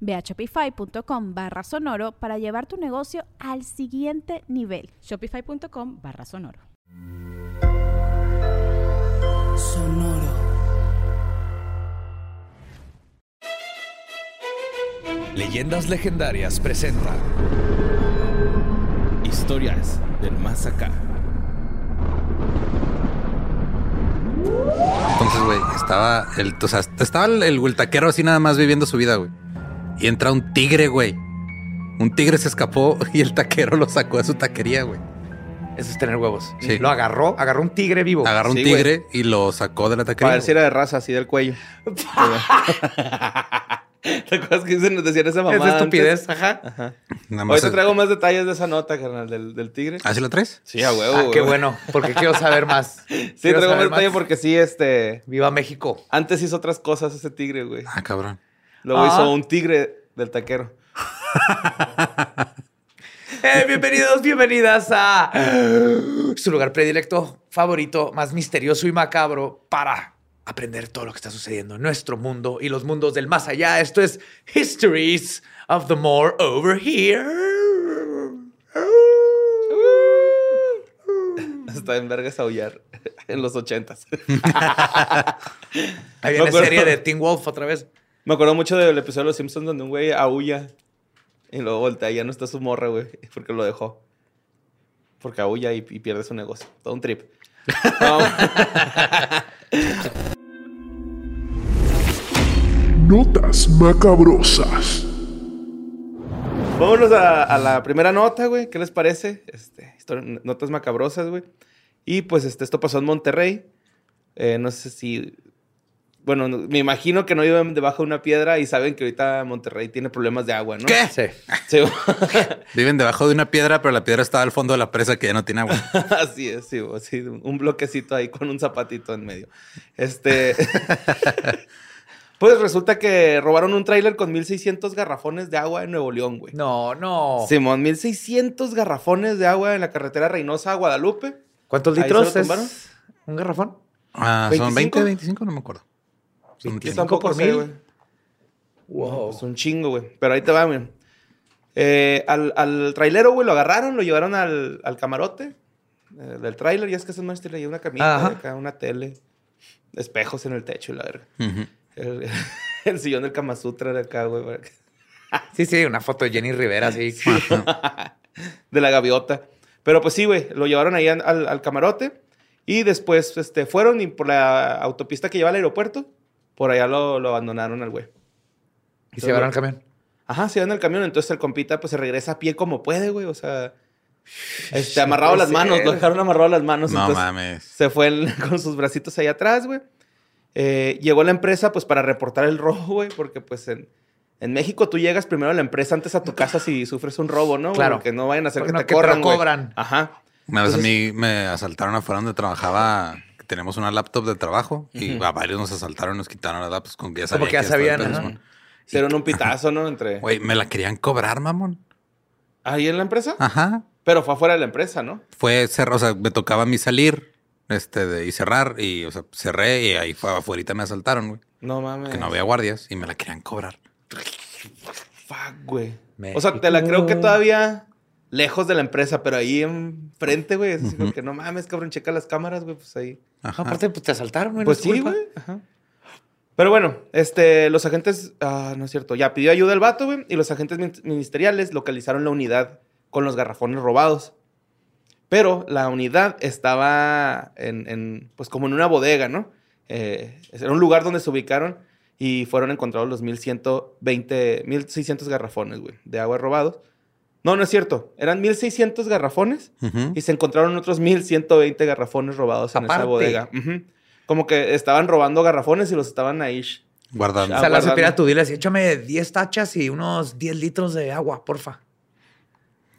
Ve a shopify.com barra sonoro para llevar tu negocio al siguiente nivel. Shopify.com barra sonoro. Sonoro. Leyendas Legendarias presenta Historias del Más Acá. Entonces, güey, estaba el, o sea, estaba el, el taquero así nada más viviendo su vida, güey. Y entra un tigre, güey. Un tigre se escapó y el taquero lo sacó de su taquería, güey. Eso es tener huevos. Sí. Lo agarró, agarró un tigre vivo. Agarró un Sí, tigre y lo sacó de la taquería. Para ver si era de raza, así del cuello. ¿Te acuerdas que dicen- nos decían esa mamá? Es estupidez, ajá. Nada más Hoy te traigo más detalles de esa nota, carnal, del, del tigre. ¿Ah, sí la traes? Sí, a huevo. Ah, qué bueno, porque quiero saber más. Sí, Quiero traigo más detalles porque sí, este... Viva México. Antes hizo otras cosas ese tigre, güey. Ah, cabrón. Luego Ah. hizo un tigre del taquero. Eh, bienvenidos, bienvenidas a su lugar predilecto, favorito, más misterioso y macabro para aprender todo lo que está sucediendo en nuestro mundo y los mundos del más allá. Esto es Histories of the More Over Here. Está en vergas aullar en los ochentas. Hay Me una serie de Teen Wolf otra vez. Me acuerdo mucho del episodio de Los Simpsons donde un güey aúlla y luego voltea y ya no está su morra, güey, porque lo dejó. Porque aúlla y, y pierde su negocio. Todo un trip. No, Notas macabrosas. Vámonos a, a la primera nota, güey. ¿Qué les parece? Este, notas macabrosas, güey. Y pues este, esto pasó en Monterrey. Eh, no sé si. Bueno, no- me imagino que no viven debajo de una piedra y saben que ahorita Monterrey tiene problemas de agua, ¿no? ¿Qué? Sí. Sí, Viven debajo de una piedra, pero la piedra está al fondo de la presa que ya no tiene agua. así es, sí, sí, un bloquecito ahí con un zapatito en medio. Este. pues resulta que robaron un tráiler con 1600 garrafones de agua en Nuevo León, güey. No, no. Simón, 1600 garrafones de agua en la carretera Reynosa a Guadalupe. ¿Cuántos litros es un garrafón? Ah, son 20, 25. 25, no me acuerdo. Son Yo 25. tampoco por mil. Wow. Es un chingo, güey. Pero ahí te va, güey. Eh, al, al trailero, güey, lo agarraron, lo llevaron al, al camarote eh, del trailer. Ya es que es más le una camita, acá, una tele, espejos en el techo y la verga. El, el sillón del Kama Sutra de acá, güey. Sí, sí, una foto de Jenny Rivera, sí. de la gaviota. Pero pues sí, güey, lo llevaron ahí al camarote y después este, fueron y por la autopista que lleva al aeropuerto, por allá lo, lo abandonaron al güey. Y se llevaron el camión. Ajá, se van el camión, entonces el compita pues se regresa a pie como puede, güey, o sea, este, amarrado las manos, lo dejaron amarrado las manos. No entonces mames. Se fue el- con sus bracitos ahí atrás, güey. Eh, llegó a la empresa pues para reportar el robo, güey, porque pues en, en México tú llegas primero a la empresa antes a tu casa si sufres un robo, ¿no? Claro. Porque no vayan a hacer Porque que no, te que corran, güey. cobran. Ajá. Una vez a mí me asaltaron afuera donde trabajaba. Tenemos una laptop de trabajo y a varios nos asaltaron, nos quitaron las laptops con que ya Como sabían. que ya sabían. Hicieron un pitazo, ¿no? Entre... Güey, me la querían cobrar, mamón. ¿Ahí en la empresa? Ajá. Pero fue afuera de la empresa, ¿no? Fue cerrar, o sea, me tocaba a mí salir este, de, y cerrar. Y, o sea, cerré y ahí fue afuera me asaltaron, güey. No mames. Que no había guardias y me la querían cobrar. Fuck, güey. O sea, te la creo que todavía lejos de la empresa, pero ahí enfrente, güey. Es así como que no mames, cabrón, checa las cámaras, güey, pues ahí. Ajá. Aparte, pues te asaltaron, güey. Pues es sí, güey. Ajá. Pero bueno, este, los agentes, ah, no es cierto, ya pidió ayuda el vato, güey, y los agentes min- ministeriales localizaron la unidad con los garrafones robados. Pero la unidad estaba en, en, pues como en una bodega, ¿no? Eh, era un lugar donde se ubicaron y fueron encontrados los 1120, 1600 garrafones, güey, de agua robados. No, no es cierto. Eran 1600 garrafones y se encontraron otros 1120 garrafones robados en esa bodega. Como que estaban robando garrafones y los estaban ahí. Guardando. O sea, la supera tú, diles, échame 10 tachas y unos 10 litros de agua, porfa.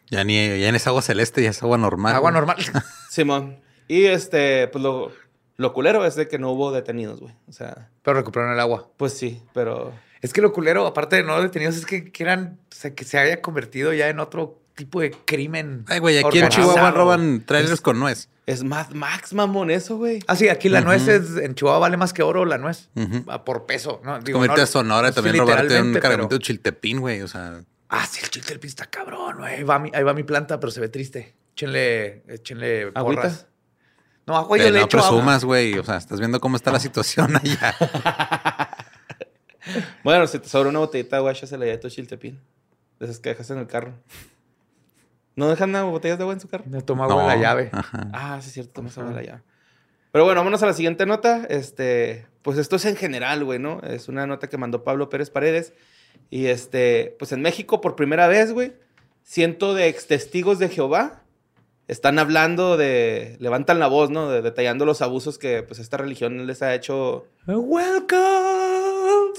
Ya ni ya es agua celeste, ya es agua normal. Agua güey. normal. Simón. Y este, pues lo, lo culero es de que no hubo detenidos, güey. O sea, Pero recuperaron el agua. pues sí, pero. Es que lo culero, aparte de no detenidos, es que quieran, o sea, que se haya convertido ya en otro tipo de crimen. Ay, güey, aquí en. Chihuahua roban trailers con nuez. Es Mad Max, mamón, eso, güey. Ah, sí, aquí la nuez es, en Chihuahua vale más que oro la nuez. Por peso. ¿no? Digo, no- a Sonora y sí, también robarte un literalmente, cargamento pero- de chiltepín, güey. O sea, Ah, sí, el chiltepín está cabrón, güey. Ahí va, mi, ahí va mi planta, pero se ve triste. Échenle, échenle ¿Agüita? porras. No, agua yo le no echo presumas, güey. O sea, estás viendo cómo está la situación allá. Bueno, si te sobra una botellita de agua, échasela ya de tu chiltepín. De esas que dejas en el carro. ¿No dejan nada, botellas de agua en su carro? Me tomo agua en la No. llave. Ajá. Ah, sí, es cierto, tomas agua de la llave. Pero bueno, vámonos a la siguiente nota. Este, pues esto es en general, güey, ¿no? Es una nota que mandó Pablo Pérez Paredes. Y este, pues en México por primera vez, güey, ciento de ex testigos de Jehová están hablando de, levantan la voz, ¿no? De, detallando los abusos que pues esta religión les ha hecho. Welcome.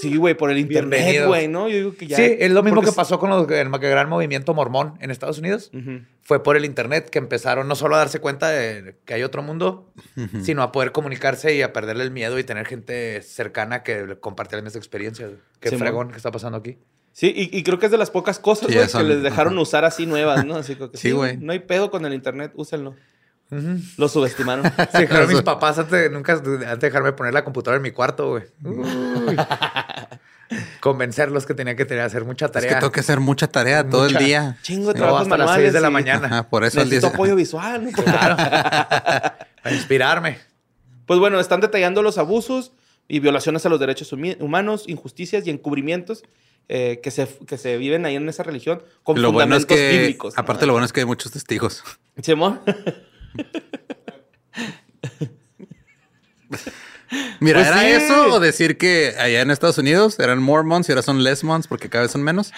Sí, güey, por el internet, güey, ¿no? Yo digo que ya. sí, es lo mismo que pasó con los- el gran movimiento mormón en Estados Unidos. Fue por el internet que empezaron no solo a darse cuenta de que hay otro mundo, sino a poder comunicarse y a perderle el miedo y tener gente cercana que le comparte las mismas experiencias. Qué Sí, fregón que está pasando aquí. Sí, y, y creo que es de las pocas cosas, Sí, güey, que les dejaron usar así nuevas, ¿no? Así que Sí, güey. No hay pedo con el internet, úsenlo. Ujú. Lo subestimaron. Sí, dijeron mis papás antes de, nunca, antes de dejarme poner la computadora en mi cuarto, güey. Convencerlos que tenía que tener, hacer mucha Es tarea. que tengo que hacer mucha tarea todo el Mucha. día. Chingo de No, trabajos hasta las manuales. 6 de la y mañana. Ajá, por eso el Necesito 10. apoyo visual. ¿no? Claro. Para inspirarme. Pues bueno, están detallando los abusos y violaciones a los derechos humanos, injusticias y encubrimientos eh, que, se, que se viven ahí en esa religión con Lo bueno es fundamentos que, bíblicos. ¿no? aparte, lo bueno es que hay muchos testigos. Simón. Mira, Pues ¿era sí. eso o decir que allá en Estados Unidos eran Mormons y ahora son Lesmons porque cada vez son menos?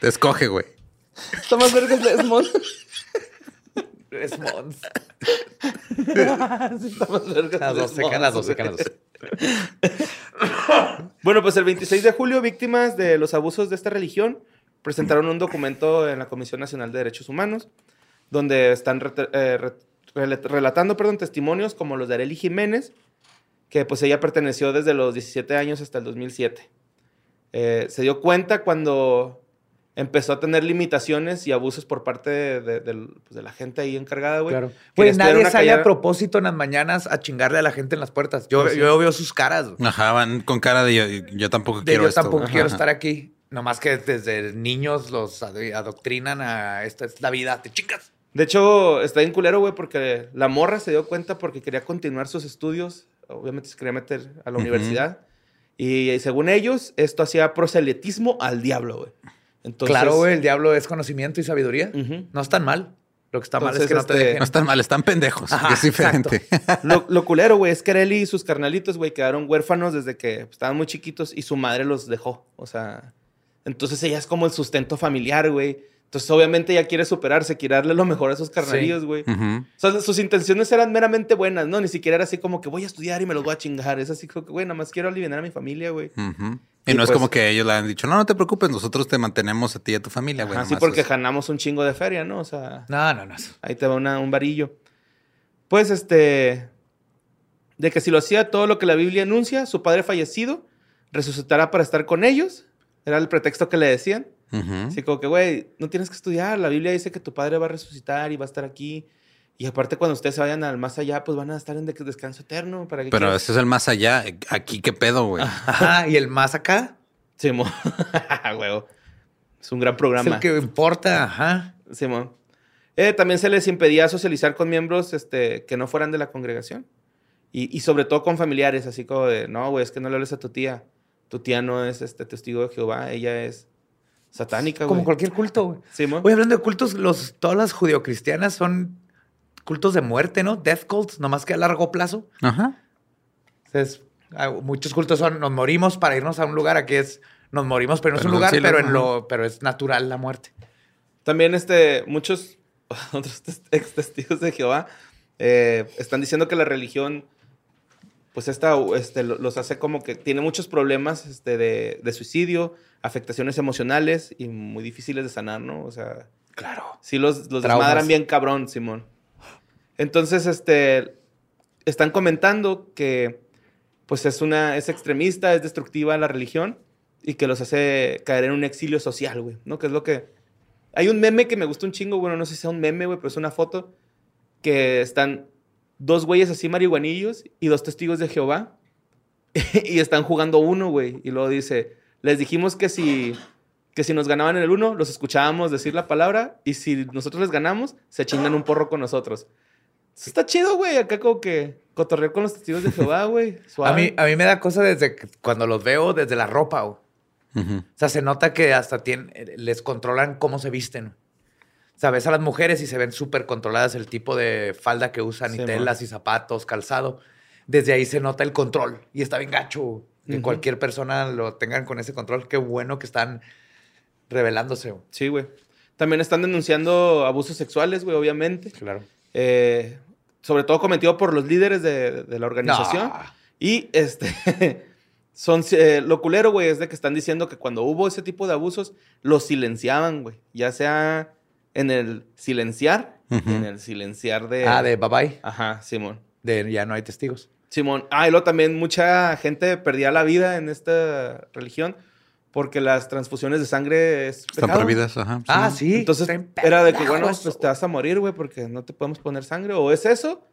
Te escoge, güey. Está más verga el Desmond. Es Mons. Sí, está más verga el Las dos, secan las dos, secan las dos. Bueno, pues el 26 de julio, víctimas de los abusos de esta religión presentaron un documento en la Comisión Nacional de Derechos Humanos, donde están eh, re- rel- relatando perdón, testimonios como los de Arely Jiménez, que pues ella perteneció desde los 17 años hasta el 2007. Eh, se dio cuenta cuando empezó a tener limitaciones y abusos por parte de, pues, de la gente ahí encargada, güey. Claro. Güey, nadie sale callada- a propósito en las mañanas a chingarle a la gente en las puertas. Yo, Pues sí. yo veo sus caras. güey. Ajá, van con cara de yo, yo tampoco De quiero yo esto. tampoco quiero Ajá. estar aquí. Nomás que desde niños los ado- adoctrinan a esta es la vida, te chingas. De hecho, está bien culero, güey, porque la morra se dio cuenta porque quería continuar sus estudios. Obviamente se quería meter a la Ujú. universidad. Y, según ellos, esto hacía proselitismo al diablo, güey. Entonces, claro, güey, el diablo es conocimiento y sabiduría. No es tan mal. Lo que está mal es que no te este, dejen. No están mal, están pendejos. Ajá, que es diferente. Lo, lo culero, güey, es que Arely y sus carnalitos, güey, quedaron huérfanos desde que estaban muy chiquitos y su madre los dejó. O sea, entonces ella es como el sustento familiar, güey. Entonces, obviamente, ella quiere superarse, quiere darle lo mejor a esos carnalillos, güey. O sea, sus intenciones eran meramente buenas, ¿no? Ni siquiera era así como que voy a estudiar y me los voy a chingar. Es así como que, güey, nada más quiero aliviar a mi familia, güey. Y, Y no es pues- como que ellos le han dicho, no, no te preocupes, nosotros te mantenemos a ti y a tu familia, güey. Así porque es- ganamos un chingo de feria, ¿no? O sea, No, no, no. ahí te va una- un varillo. Pues, este... De que si lo hacía todo lo que la Biblia anuncia, su padre fallecido resucitará para estar con ellos. Era el pretexto que le decían. Ujú. Así como que, güey, no tienes que estudiar. La Biblia dice que tu padre va a resucitar y va a estar aquí. Y aparte, cuando ustedes se vayan al más allá, pues van a estar en de- descanso eterno. ¿Para Pero ese es el más allá. Aquí, ¿qué pedo, güey? Ajá, y el más acá Simón. Huevo. Es un gran es programa. el que importa. Ajá. Simón. Eh, también se les impedía socializar con miembros este, que no fueran de la congregación. Y, y sobre todo con familiares, así como de, no, güey, es que no le hables a tu tía. Tu tía no es este, testigo de Jehová, ella es satánica, güey. Como cualquier culto, güey. Simón. Oye, hablando de cultos, los, todas las judeocristianas son cultos de muerte, ¿no? Death cults, nomás que a largo plazo. Ajá. Entonces, ah, muchos cultos son nos morimos para irnos a un lugar, aquí es nos morimos pero no es Pero un en el lugar, cielo, pero en lo, pero es natural la muerte. También este, muchos otros ex testigos de Jehová eh, están diciendo que la religión, pues esta, este, lo- los hace como que tiene muchos problemas este, de, de suicidio, afectaciones emocionales y muy difíciles de sanar, ¿no? O sea, Claro. sí los, los desmadran bien cabrón, Simón. Entonces, este, están comentando que, pues es una, es extremista, es destructiva la religión y que los hace caer en un exilio social, güey, ¿no? Que es lo que... Hay un meme que me gusta un chingo, bueno, no sé si sea un meme, güey, pero es una foto que están dos güeyes así marihuanillos y dos testigos de Jehová y están jugando uno, güey, y luego dice, les dijimos que si que si nos ganaban en el uno, los escuchábamos decir la palabra y si nosotros les ganamos, se chingan un porro con nosotros. Eso está chido, güey, acá como que cotorrear con los testigos de Jehová, güey. A mí, a mí me da cosa desde que- cuando los veo, desde la ropa. güey. O sea, se nota que hasta tienen, les controlan cómo se visten. Ves a las mujeres y se ven súper controladas el tipo de falda que usan Sí, y man. telas y zapatos, calzado. Desde ahí se nota el control y está bien gacho que cualquier persona lo tengan con ese control. Qué bueno que están revelándose. Sí, güey. También están denunciando abusos sexuales, güey, obviamente. Claro. Eh, sobre todo cometido por los líderes de, de la organización. No. Y este. Son, eh, lo culero, güey, es de que están diciendo que cuando hubo ese tipo de abusos, los silenciaban, güey. Ya sea en el silenciar, en el silenciar de. Ah, de bye bye. Ajá, Simón. De ya no hay testigos. Simón. Ah, y luego también mucha gente perdía la vida en esta religión porque las transfusiones de sangre es Están prohibidas, ajá. Ah, sí. Entonces era de que, bueno, pues te vas a morir, güey, porque no te podemos poner sangre. O es eso,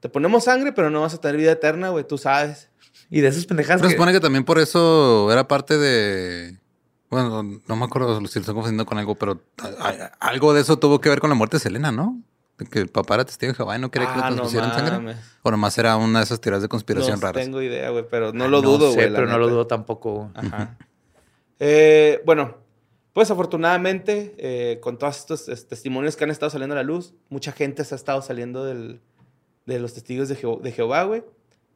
te ponemos sangre, pero no vas a tener vida eterna, güey, tú sabes. Y de esas pendejadas Pero se que- supone que también por eso era parte de. Bueno, no me acuerdo si lo estoy confundiendo con algo, pero algo de eso tuvo que ver con la muerte de Selena, ¿no? De que el papá era testigo de Jehová y no quería que le Ah, no transfusieran sangre. O nomás era una de esas teorías de conspiración no raras. tengo idea, güey, pero no Ah, lo dudo, güey. pero no lo dudo tampoco. Ajá. Eh, bueno, pues afortunadamente, eh, con todos estos es, testimonios que han estado saliendo a la luz, mucha gente se ha estado saliendo del- de los testigos de, Jeho- de Jehová, güey.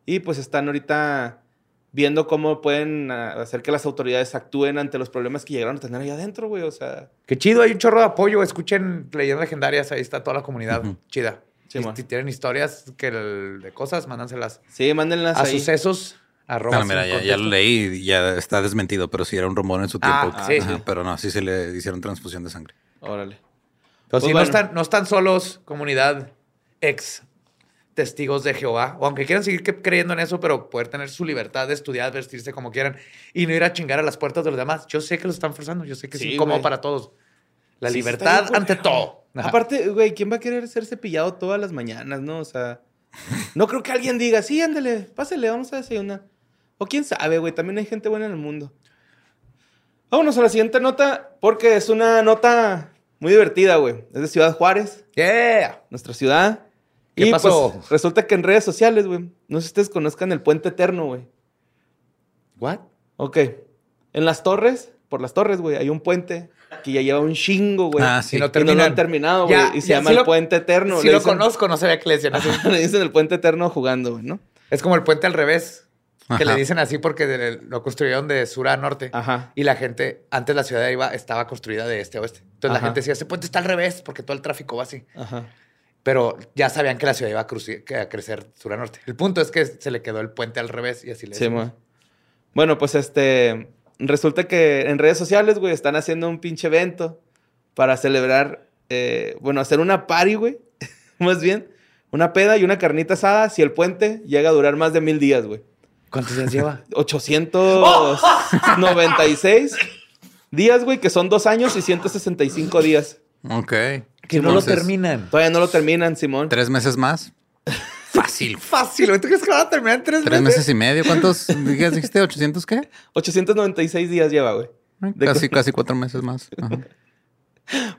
Y pues están ahorita viendo cómo pueden ah, hacer que las autoridades actúen ante los problemas que llegaron a tener ahí adentro, güey. O sea, Qué chido, hay un chorro de apoyo. Escuchen leyendas legendarias, ahí está toda la comunidad. Chida. Sí, si tienen historias que el- de cosas, mándanselas sí, mándenlas a ahí. sucesos. arroba Ah, mira, ya, ya lo leí y ya está desmentido, pero sí era un rumor en su tiempo. Ah, sí, Ajá, sí. Pero no, sí se le hicieron transfusión de sangre. Órale. Pero Pues sí, bueno. no, están, no están solos, comunidad ex testigos de Jehová. O aunque quieran seguir creyendo en eso, pero poder tener su libertad de estudiar, vestirse como quieran y no ir a chingar a las puertas de los demás. Yo sé que lo están forzando. Yo sé que Sí, es incómodo güey. para todos. La Sí, libertad ante todo. Ajá. Aparte, güey, ¿quién va a querer ser cepillado todas las mañanas, no? O sea, no creo que alguien diga, sí, ándale, pásale, vamos a desayunar. O quién sabe, güey, también hay gente buena en el mundo. Vámonos a la siguiente nota, porque es una nota muy divertida, güey. Es de Ciudad Juárez, Yeah. nuestra ciudad. ¿Qué y pasó? pues resulta que en redes sociales, güey, no sé si ustedes conozcan el Puente Eterno, güey. What? Ok. En las torres, por las torres, güey, hay un puente que ya lleva un chingo, güey. Ah, sí. Y no Y no lo han terminado, güey. Y se llama sí el lo- Puente Eterno. Si Le lo dicen- conozco, no sabía que le decían así. Le dicen el Puente Eterno jugando, güey, ¿no? Es como el puente al revés, que Ajá. le dicen así porque de- lo construyeron de sur a norte. Ajá. Y la gente, antes la ciudad iba, estaba construida de este a oeste. Entonces Ajá. la gente decía, este puente está al revés porque todo el tráfico va así. Ajá. Pero ya sabían que la ciudad iba a, cruci- que a crecer sur a norte. El punto es que se le quedó el puente al revés y así le Sí. Bueno, pues este. Resulta que en redes sociales, güey, están haciendo un pinche evento para celebrar. eh, bueno, hacer una party, güey. más bien. Una peda y una carnita asada si el puente llega a durar más de mil días, güey. ¿Cuántos días lleva? 896 días, güey, que son dos años y 165 días. Ok. Que no lo Entonces, terminan. Todavía no lo terminan, Simón. Tres meses más. Fácil. Fácil, güey. ¿Tú crees que lo van a terminar en tres, Tres meses y medio. ¿Cuántos días dijiste? ¿800 qué? 896 días lleva, güey. De Casi, casi cuatro meses más. Ajá.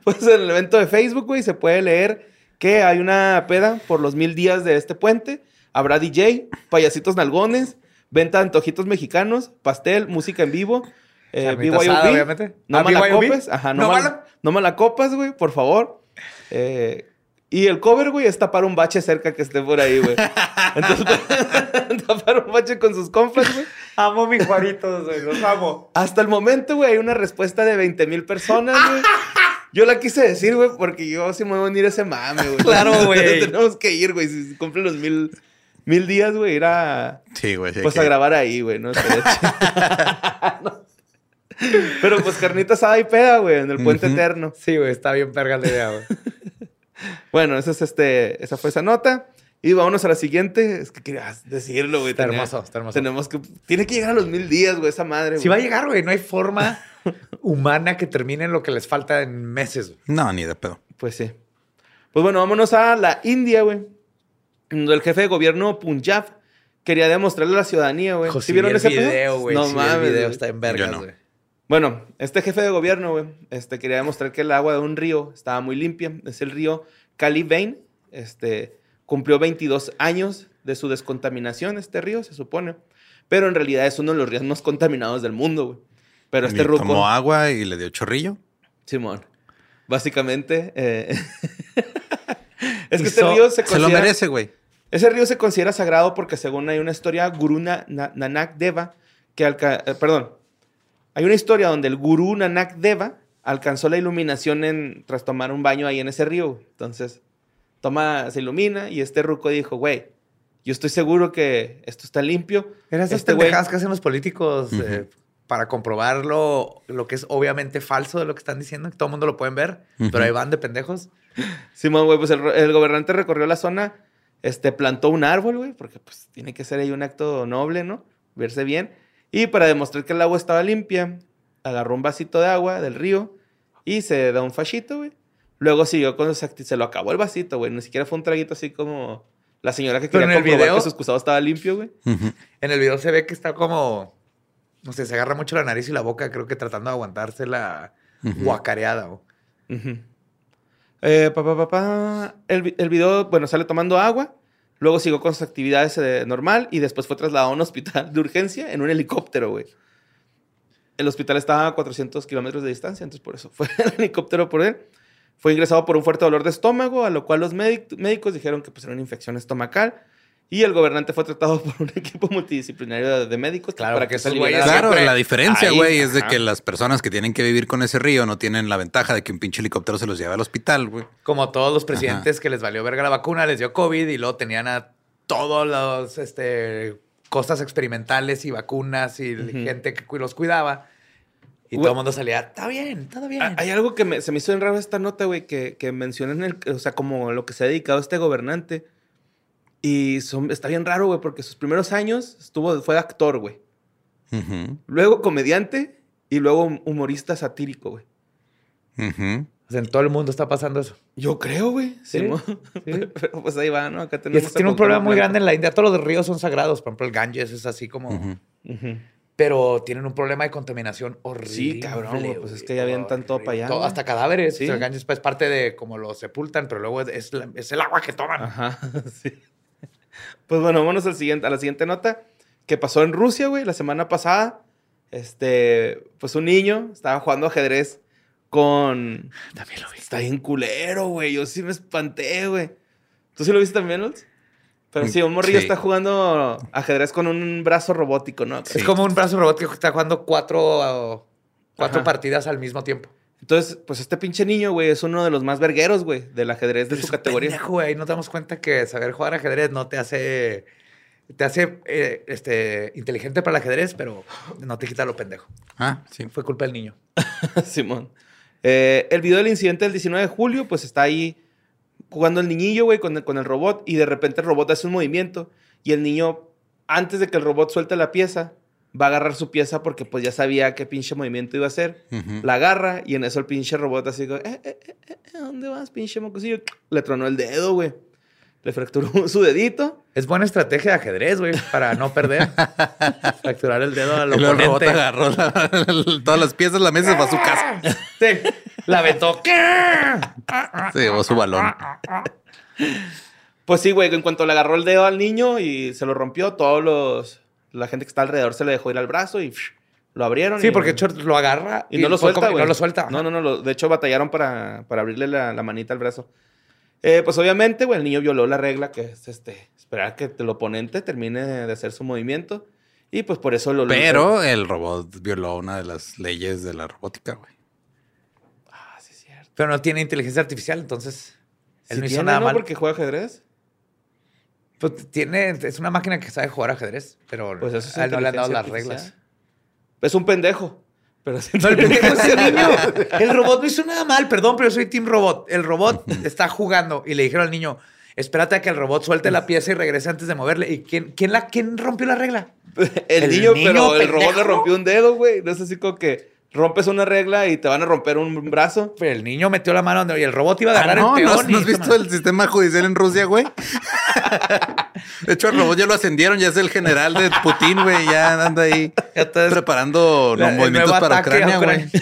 Pues en el evento de Facebook, güey, se puede leer que hay una peda por los mil días de este puente. Habrá DJ, payasitos nalgones, venta de antojitos mexicanos, pastel, música en vivo, Eh, BYOB, asada, obviamente. No Ah, me la BYOB. copes. Ajá, no, No mal- no me la copas, güey, por favor. Eh, y el cover, güey, es tapar un bache cerca que esté por ahí, güey. Entonces, tapar un bache con sus compas, güey. Amo mis juaritos, güey. Los amo. Hasta el momento, güey, hay una respuesta de 20 mil personas, güey. Yo la quise decir, güey, porque yo sí me voy a unir a ese mame, güey. Claro, güey. Tenemos que ir, güey. Si se cumplen los mil, mil días, güey, ir a... Sí, güey. sí, Pues que- a grabar ahí, güey, ¿no? No. Pero pues carnita asada y peda, güey, en el puente eterno. Sí, güey. Está bien perga la idea, güey. Bueno, esa es este, esa fue esa nota. Y vámonos a la siguiente. Es que querías decirlo, güey. Está Tenía- hermoso, está hermoso. Tenemos que. Tiene que llegar a los mil días, güey, esa madre. Si va a güey. llegar, güey. No hay forma humana que termine lo que les falta en meses, güey. No, ni de pedo. Pues sí. Pues bueno, vámonos a la India, güey. Donde el jefe de gobierno Punjab quería demostrarle a la ciudadanía, güey. ¿Sí vieron vi ese video, güey. No sí mames. El video güey. está en vergas, no. Bueno, este jefe de gobierno, güey, este, quería demostrar que el agua de un río estaba muy limpia. Es el río Calibain. Este, cumplió 22 años de su descontaminación, este río, se supone. Pero en realidad es uno de los ríos más contaminados del mundo, güey. Pero este ruco... Tomó agua y le dio chorrillo. Simón. Básicamente... eh, es que este río se Se lo considera... merece, güey. Ese río se considera sagrado porque según hay una historia, Guru Na- Na- Nanak Deva, que alca- eh, perdón, hay una historia donde el Gurú Nanak Deva alcanzó la iluminación en, tras tomar un baño ahí en ese río. Entonces, toma, se ilumina y este ruco dijo, güey, yo estoy seguro que esto está limpio. Eran esas Este güey- que hacen los políticos eh, para comprobar lo, lo que es obviamente falso de lo que están diciendo, que todo el mundo lo pueden ver, pero ahí van de pendejos. Simón, güey, pues el, el gobernante recorrió la zona, este, plantó un árbol, güey, porque pues tiene que ser ahí un acto noble, ¿no? Verse bien. Y para demostrar que el agua estaba limpia, agarró un vasito de agua del río y se da un fachito, güey. Luego siguió con acti- se lo acabó el vasito, güey. Ni siquiera fue un traguito así como la señora que Pero quería en el comprobar video- que su excusado estaba limpio, güey. En el video se ve que está como, no sé, se agarra mucho la nariz y la boca, creo que tratando de aguantarse la guacareada. Eh, pa, pa, pa, pa. El, el video, bueno, sale tomando agua. Luego siguió con sus actividades eh, normal y después fue trasladado a un hospital de urgencia en un helicóptero, güey. El hospital estaba a 400 kilómetros de distancia, entonces por eso fue el helicóptero por él. Fue ingresado por un fuerte dolor de estómago, a lo cual los médic- médicos dijeron que pues, era una infección estomacal. Y el gobernante fue tratado por un equipo multidisciplinario de, médicos Claro, para que aliviara. Claro, la diferencia, güey, es de ajá. que las personas que tienen que vivir con ese río no tienen la ventaja de que un pinche helicóptero se los lleve al hospital, güey. Como todos los presidentes que les valió verga la vacuna, les dio COVID y luego tenían a todos los, este, cosas experimentales y vacunas y Ujú. gente que los cuidaba. Y Güey. todo el mundo salía, está bien, todo bien. Hay algo que me- se me hizo bien raro esta nota, güey, que, que mencionan, el, o sea, como lo que se ha dedicado este gobernante. Y son- está bien raro, güey, porque sus primeros años estuvo, fue actor, güey. Luego comediante y luego humorista satírico, güey. O sea, en todo el mundo está pasando eso. Yo creo, güey. Sí. Pero pues ahí va, ¿no? Acá Y tenemos este a tiene un problema muy grande en la India. Todos los ríos son sagrados. Por ejemplo, el Ganges es así como... Ujú. Ujú. Pero tienen un problema de contaminación horrible. Sí, cabrón, güey, pues es que ya avientan todo para allá, Todo, hasta cadáveres. Sí. O sea, el Ganges pues, es parte de cómo lo sepultan, pero luego es, la- es el agua que toman. Ajá, sí. Pues bueno, vámonos al siguiente, a la siguiente nota que pasó en Rusia, güey, la semana pasada. Este, pues un niño estaba jugando ajedrez con... También lo vi. Está bien culero, güey. Yo sí me espanté, güey. ¿Tú sí lo viste también, Lutz? Pero sí, un morrillo Sí. está jugando ajedrez con un brazo robótico, ¿no? Es como un brazo robótico que está jugando cuatro, cuatro Ajá. partidas al mismo tiempo. Entonces, pues este pinche niño, güey, es uno de los más vergueros, güey, del ajedrez de Pero su es categoría. pendejo, güey. No te damos cuenta que saber jugar ajedrez no te hace... Te hace eh, este, inteligente para el ajedrez, pero no te quita lo pendejo. Ah, sí. Fue culpa del niño. Simón. Eh, el video del incidente del 19 de julio, pues está ahí jugando el niñillo, güey, con el, con el robot y de repente el robot hace un movimiento y el niño, antes de que el robot suelte la pieza, va a agarrar su pieza porque pues ya sabía qué pinche movimiento iba a hacer. La agarra y en eso el pinche robot así, como, eh, eh, eh, eh, ¿a dónde vas, pinche mocosillo? Le tronó el dedo, güey. Le fracturó su dedito. Es buena estrategia de ajedrez, güey, para no perder. Fracturar el dedo al luego el robot oponente. agarró la- todas las piezas de la mesa y se fue a su casa. Sí. La aventó. Se llevó su balón. Pues sí, güey, en cuanto le agarró el dedo al niño y se lo rompió, todos los... La gente que está alrededor se le dejó ir al brazo y psh, lo abrieron. Sí, y- porque Short lo agarra Y, no lo suelta, güey. No lo suelta. No, no, no. lo- de hecho, batallaron para, para abrirle la, la manita al brazo. Eh, pues obviamente, güey, el niño violó la regla que es este, esperar que el oponente termine de hacer su movimiento. Y pues por eso lo... Pero el robot violó una de las leyes de la robótica, güey. Ah, sí, es cierto. Pero no tiene inteligencia artificial, entonces él Sí no hizo tiene, nada ¿no? mal. Porque juega ajedrez. Pues tiene, es una máquina que sabe jugar ajedrez, pero Pues eso es a él no le han dado las reglas. Es un pendejo. Pero es No, el pendejo es el niño. El robot no hizo nada mal. Perdón, pero yo soy Team Robot. El robot está jugando y le dijeron al niño, espérate a que el robot suelte la pieza y regrese antes de moverle. ¿Y quién, quién, la, quién rompió la regla? el, El niño, niño pero el robot le rompió un dedo, güey. No es así como que rompes una regla y te van a romper un brazo. Pero el niño metió la mano donde y el robot iba a Ah, agarrar no, el ¿no peón. has, y no has visto el sistema judicial en Rusia, güey? De hecho, el robot ya lo ascendieron, ya es el general de Putin, güey. Ya anda ahí Ya está- preparando los movimientos para Ucrania, güey.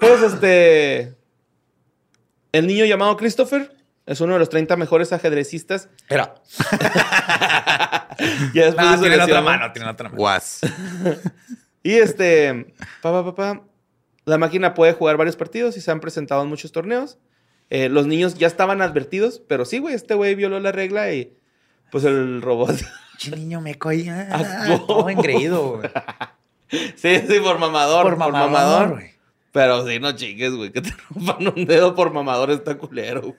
Pues este. El niño llamado Christopher es uno de los 30 mejores ajedrecistas. Era. Ya después No, de tiene la otra mano, tiene la otra mano. Guas. Y este. Pa, pa, pa, pa, la máquina puede jugar varios partidos y se han presentado en muchos torneos. Eh, los niños ya estaban advertidos, pero sí, güey, este güey violó la regla y pues el robot. Che, niño me coía. Actuó. Todo engreído, güey. sí, sí, por mamador. Por mamador, güey. Pero sí, no chingues, güey, que te rompan un dedo por mamador está culero. güey.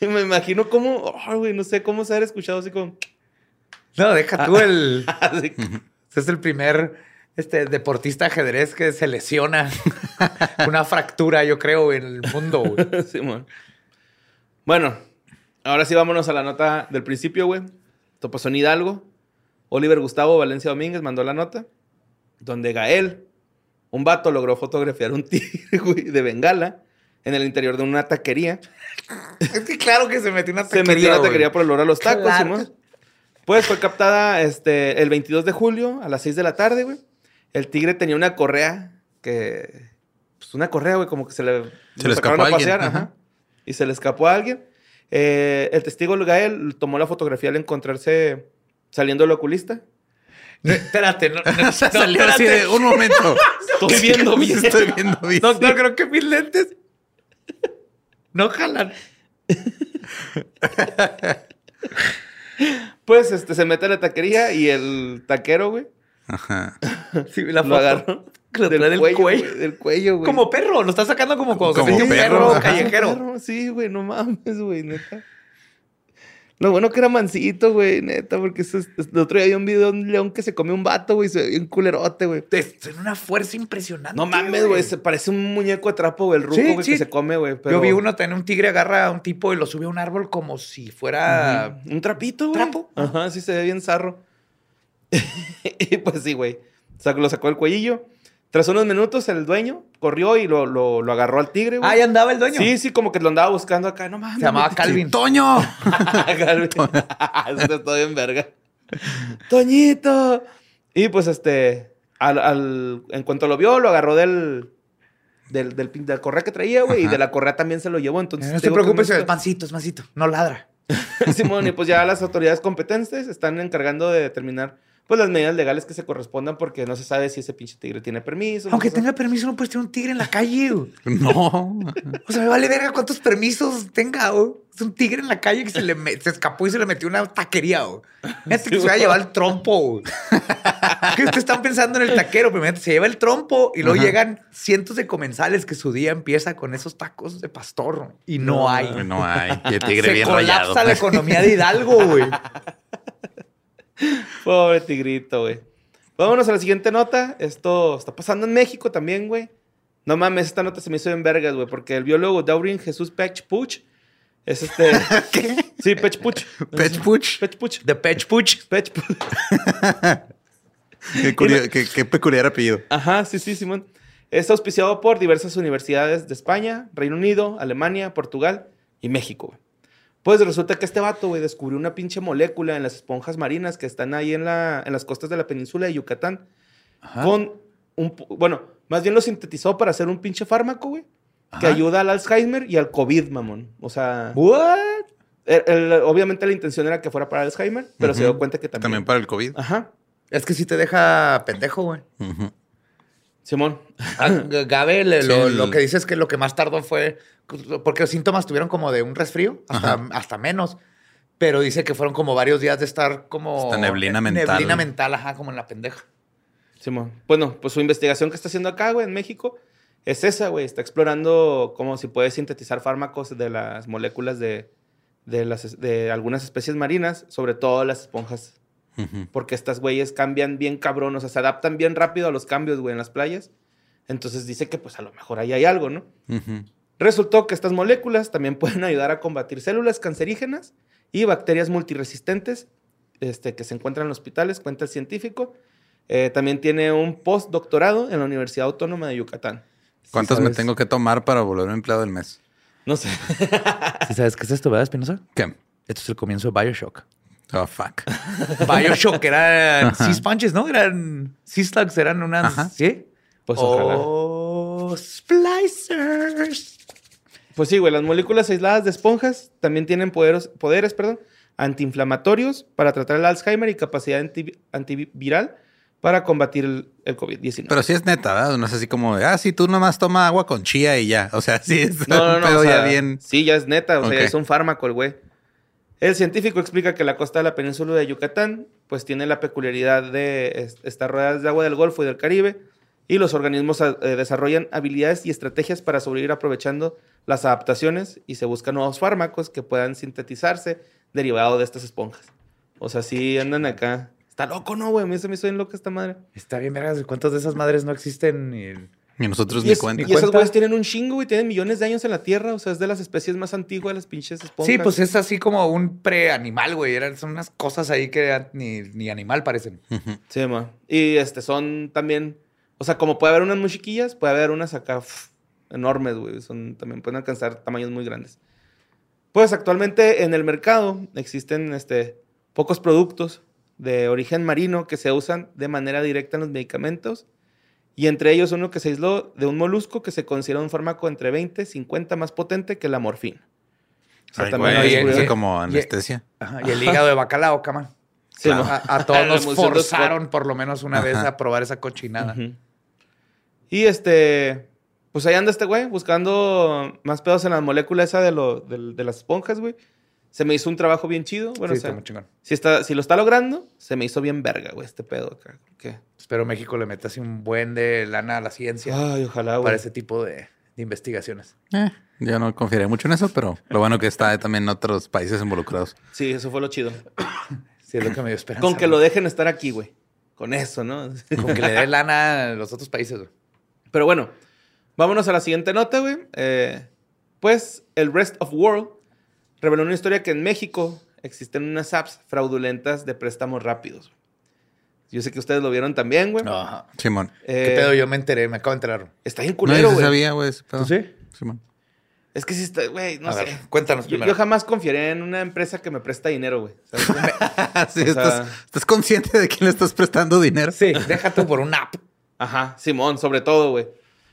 Y me imagino cómo, ay, güey, no sé cómo se haber escuchado así como. No, deja tú el. así. Es el primer este, deportista de ajedrez que se lesiona. Una fractura, yo creo, en el mundo, güey. Simón. Bueno, ahora sí vámonos a la nota del principio, güey. Esto pasó en Hidalgo. Oliver Gustavo Valencia Domínguez mandó la nota. Donde Gael, un vato, logró fotografiar un tigre, güey, de bengala en el interior de una taquería. Es que claro que se metió una Se taquería. metió a la güey. taquería por el olor a los tacos, Claro. Simón. Pues fue captada este, el 22 de julio a las 6 de la tarde, güey. El tigre tenía una correa que... Pues una correa, güey, como que se le... Se le escapó sacaron a alguien, ajá. ajá. Y se le escapó a alguien. Eh, el testigo Gael tomó la fotografía al encontrarse saliendo del oculista. No, espérate, no, no, no, Salió así espérate. de un momento. Estoy viendo bien. Estoy viendo bien. Doctor, creo que mis lentes no jalan. Pues este, se mete a la taquería y el taquero, güey, Ajá. Sí, la lo agarró Lo del cuello, cuello. güey, del cuello, güey. Como perro, lo está sacando como Como un perro, callejero. Perro, Sí, güey, no mames, güey, neta. Lo bueno que era mansito, güey, neta, porque eso es- el otro día vi un video de un león que se comió un vato, güey, se ve bien culerote, güey. Tiene una fuerza impresionante. No mames, güey, se parece un muñeco de trapo, güey, el ruco, güey, sí. que se come, güey. pero- Yo vi uno, tenía un tigre, agarra a un tipo y lo sube a un árbol como si fuera... Un trapito, güey. ¿Trapo? Ajá, sí se ve bien zarro. y pues sí, güey. Sac- Lo sacó del cuellillo. Tras unos minutos, el dueño corrió y lo, lo, lo agarró al tigre, güey. Ah, ya andaba el dueño. Sí, sí, como que lo andaba buscando acá. No mames. Se llamaba. Calvin. ¡Toño! Calvin. Esto está bien verga. ¡Toñito! Y pues este, al, al- en cuanto lo vio, lo agarró del, del, del, pin- de la correa que traía, güey, y de la correa también se lo llevó. Entonces, No te preocupes, es mansito, es mansito. No ladra. Simón, y pues ya las autoridades competentes están encargando de determinar pues las medidas legales que se correspondan porque no se sabe si ese pinche tigre tiene permiso. no Aunque sabe. tenga permiso, no puedes tener un tigre en la calle. güey. No. O sea, me vale verga cuántos permisos tenga. güey. Es un tigre en la calle que se le se escapó y se le metió una taquería. güey. Fíjate que se va a llevar el trompo. que ustedes están pensando en el taquero. Primero se lleva el trompo y luego Ajá. llegan cientos de comensales que su día empieza con esos tacos de pastor y no, No, hay. No hay. Y el tigre se bien colapsa rayado. la economía de Hidalgo, güey. Pobre tigrito, güey. Vámonos a la siguiente nota. Esto está pasando en México también, güey. No mames, esta nota se me hizo en vergas, güey, porque el biólogo Daurin Jesús Pech Puch es este. ¿Qué? Sí, Pech Puch. Pech Puch. Pech Puch. The Pech Puch. Pech Puch. Qué, curio- qué- qué peculiar apellido. Ajá, sí, sí, Simón. Es auspiciado por diversas universidades de España, Reino Unido, Alemania, Portugal y México. Pues resulta que este vato, güey, descubrió una pinche molécula en las esponjas marinas que están ahí en, la, en las costas de la península de Yucatán. Con un, bueno, más bien lo sintetizó para hacer un pinche fármaco, güey. Que Ajá. ayuda al Alzheimer y al COVID, mamón. O sea, What? el- el- obviamente la intención era que fuera para Alzheimer, pero se dio cuenta que también. También para el COVID. Ajá. Es que sí te deja pendejo, güey. Ujú. Simón. Ah, Gabe, le- Sí, lo, el- lo que dice es que lo que más tardó fue porque los síntomas tuvieron como de un resfrío, hasta, menos. Pero dice que fueron como varios días de estar como. Esta neblina mental. Neblina mental, ajá, como en la pendeja. Simón. Bueno, pues su investigación que está haciendo acá, güey, en México, es esa, güey. Está explorando cómo si puede sintetizar fármacos de las moléculas de, de, las, de algunas especies marinas, sobre todo las esponjas. Porque estas güeyes cambian bien cabrón, o sea, se adaptan bien rápido a los cambios, güey, en las playas. Entonces dice que pues a lo mejor ahí hay algo, ¿no? Resultó que estas moléculas también pueden ayudar a combatir células cancerígenas y bacterias multiresistentes este, que se encuentran en hospitales, cuenta el científico. Eh, también tiene un postdoctorado en la Universidad Autónoma de Yucatán. ¿Cuántas Sí, me sabes. tengo que tomar para volver empleado del mes? No sé. ¿Sí sabes qué es esto, verdad, Espinosa? ¿Qué? Esto es el comienzo de Bioshock. Oh, fuck. Bioshock eran sea sponges, ¿no? Eran sea slugs, eran unas. Ajá. ¿Sí? Pues ojalá. Oh, splicers. Pues sí, güey, las moléculas aisladas de esponjas también tienen poderes, poderes perdón, antiinflamatorios para tratar el Alzheimer y capacidad anti- antiviral para combatir el, el COVID-19. Pero sí es neta, ¿verdad? No es así como de, ah, sí, tú nomás toma agua con chía y ya. O sea, sí es No, no, un no. pedo o sea, ya bien. Sí, ya es neta. O sea, es un fármaco el güey. El científico explica que la costa de la península de Yucatán, pues tiene la peculiaridad de es- estas ruedas de agua del Golfo y del Caribe, y los organismos eh, desarrollan habilidades y estrategias para sobrevivir aprovechando las adaptaciones y se buscan nuevos fármacos que puedan sintetizarse derivado de estas esponjas. O sea, sí andan acá. Está loco, ¿no, güey? A se me hizo bien loca esta madre. Está bien, vergas. ¿Cuántas de esas madres no existen? Y nosotros Y, ni es- cuenta. y esos cuenta. güeyes tienen un chingo y tienen millones de años en la Tierra. O sea, es de las especies más antiguas de las pinches esponjas. Sí, pues es así como un preanimal, güey. Eran, son unas cosas ahí que ni, ni animal parecen. Sí, ma. Y este son también, o sea, como puede haber unas muy chiquillas, puede haber unas acá enormes, güey. Son también pueden alcanzar tamaños muy grandes. Pues actualmente en el mercado existen este pocos productos de origen marino que se usan de manera directa en los medicamentos y entre ellos uno que se aisló de un molusco que se considera un fármaco entre 20 y 50 más potente que la morfina. O sea, Ay, también güey, hay- y- como y- anestesia. Ajá, Y el hígado de bacalao, cama. Sí, Claro. ma. a, a todos nos forzaron por lo menos una vez a probar esa cochinada. Y este, pues ahí anda este güey buscando más pedos en la molécula esa de, lo, de las esponjas, güey. Se me hizo un trabajo bien chido. Bueno, sí, o sea, está muy chingón. si, está, si lo está logrando, se me hizo bien verga, güey, este pedo acá. ¿Qué? Espero México le meta así un buen de lana a la ciencia Ay, ojalá, güey. para ese tipo de, de investigaciones. Eh, yo no confiaré mucho en eso, pero lo bueno que está también en otros países involucrados. Sí, eso fue lo chido. Sí, es lo que me dio esperanza. Con que lo dejen estar aquí, güey. Con eso, ¿no? Con que le dé lana a los otros países, güey. Pero bueno, vámonos a la siguiente nota, güey. Eh, pues el Rest of World reveló una historia que en México existen unas apps fraudulentas de préstamos rápidos. Yo sé que ustedes lo vieron también, güey. Ajá. Simón. Eh, ¿Qué pedo? Yo me enteré, me acabo de enterar. Está bien No, culero, yo sí güey. sabía, güey. ese pedo. ¿Tú sí? Simón. Es que sí está, güey, no a sé. ver, cuéntanos Yo, primero. yo jamás confiaré en una empresa que me presta dinero, güey. ¿sabes? Sí, O sea- estás, estás consciente de quién le estás prestando dinero. Sí, déjate por un app. Ajá, Simón, sobre todo, güey.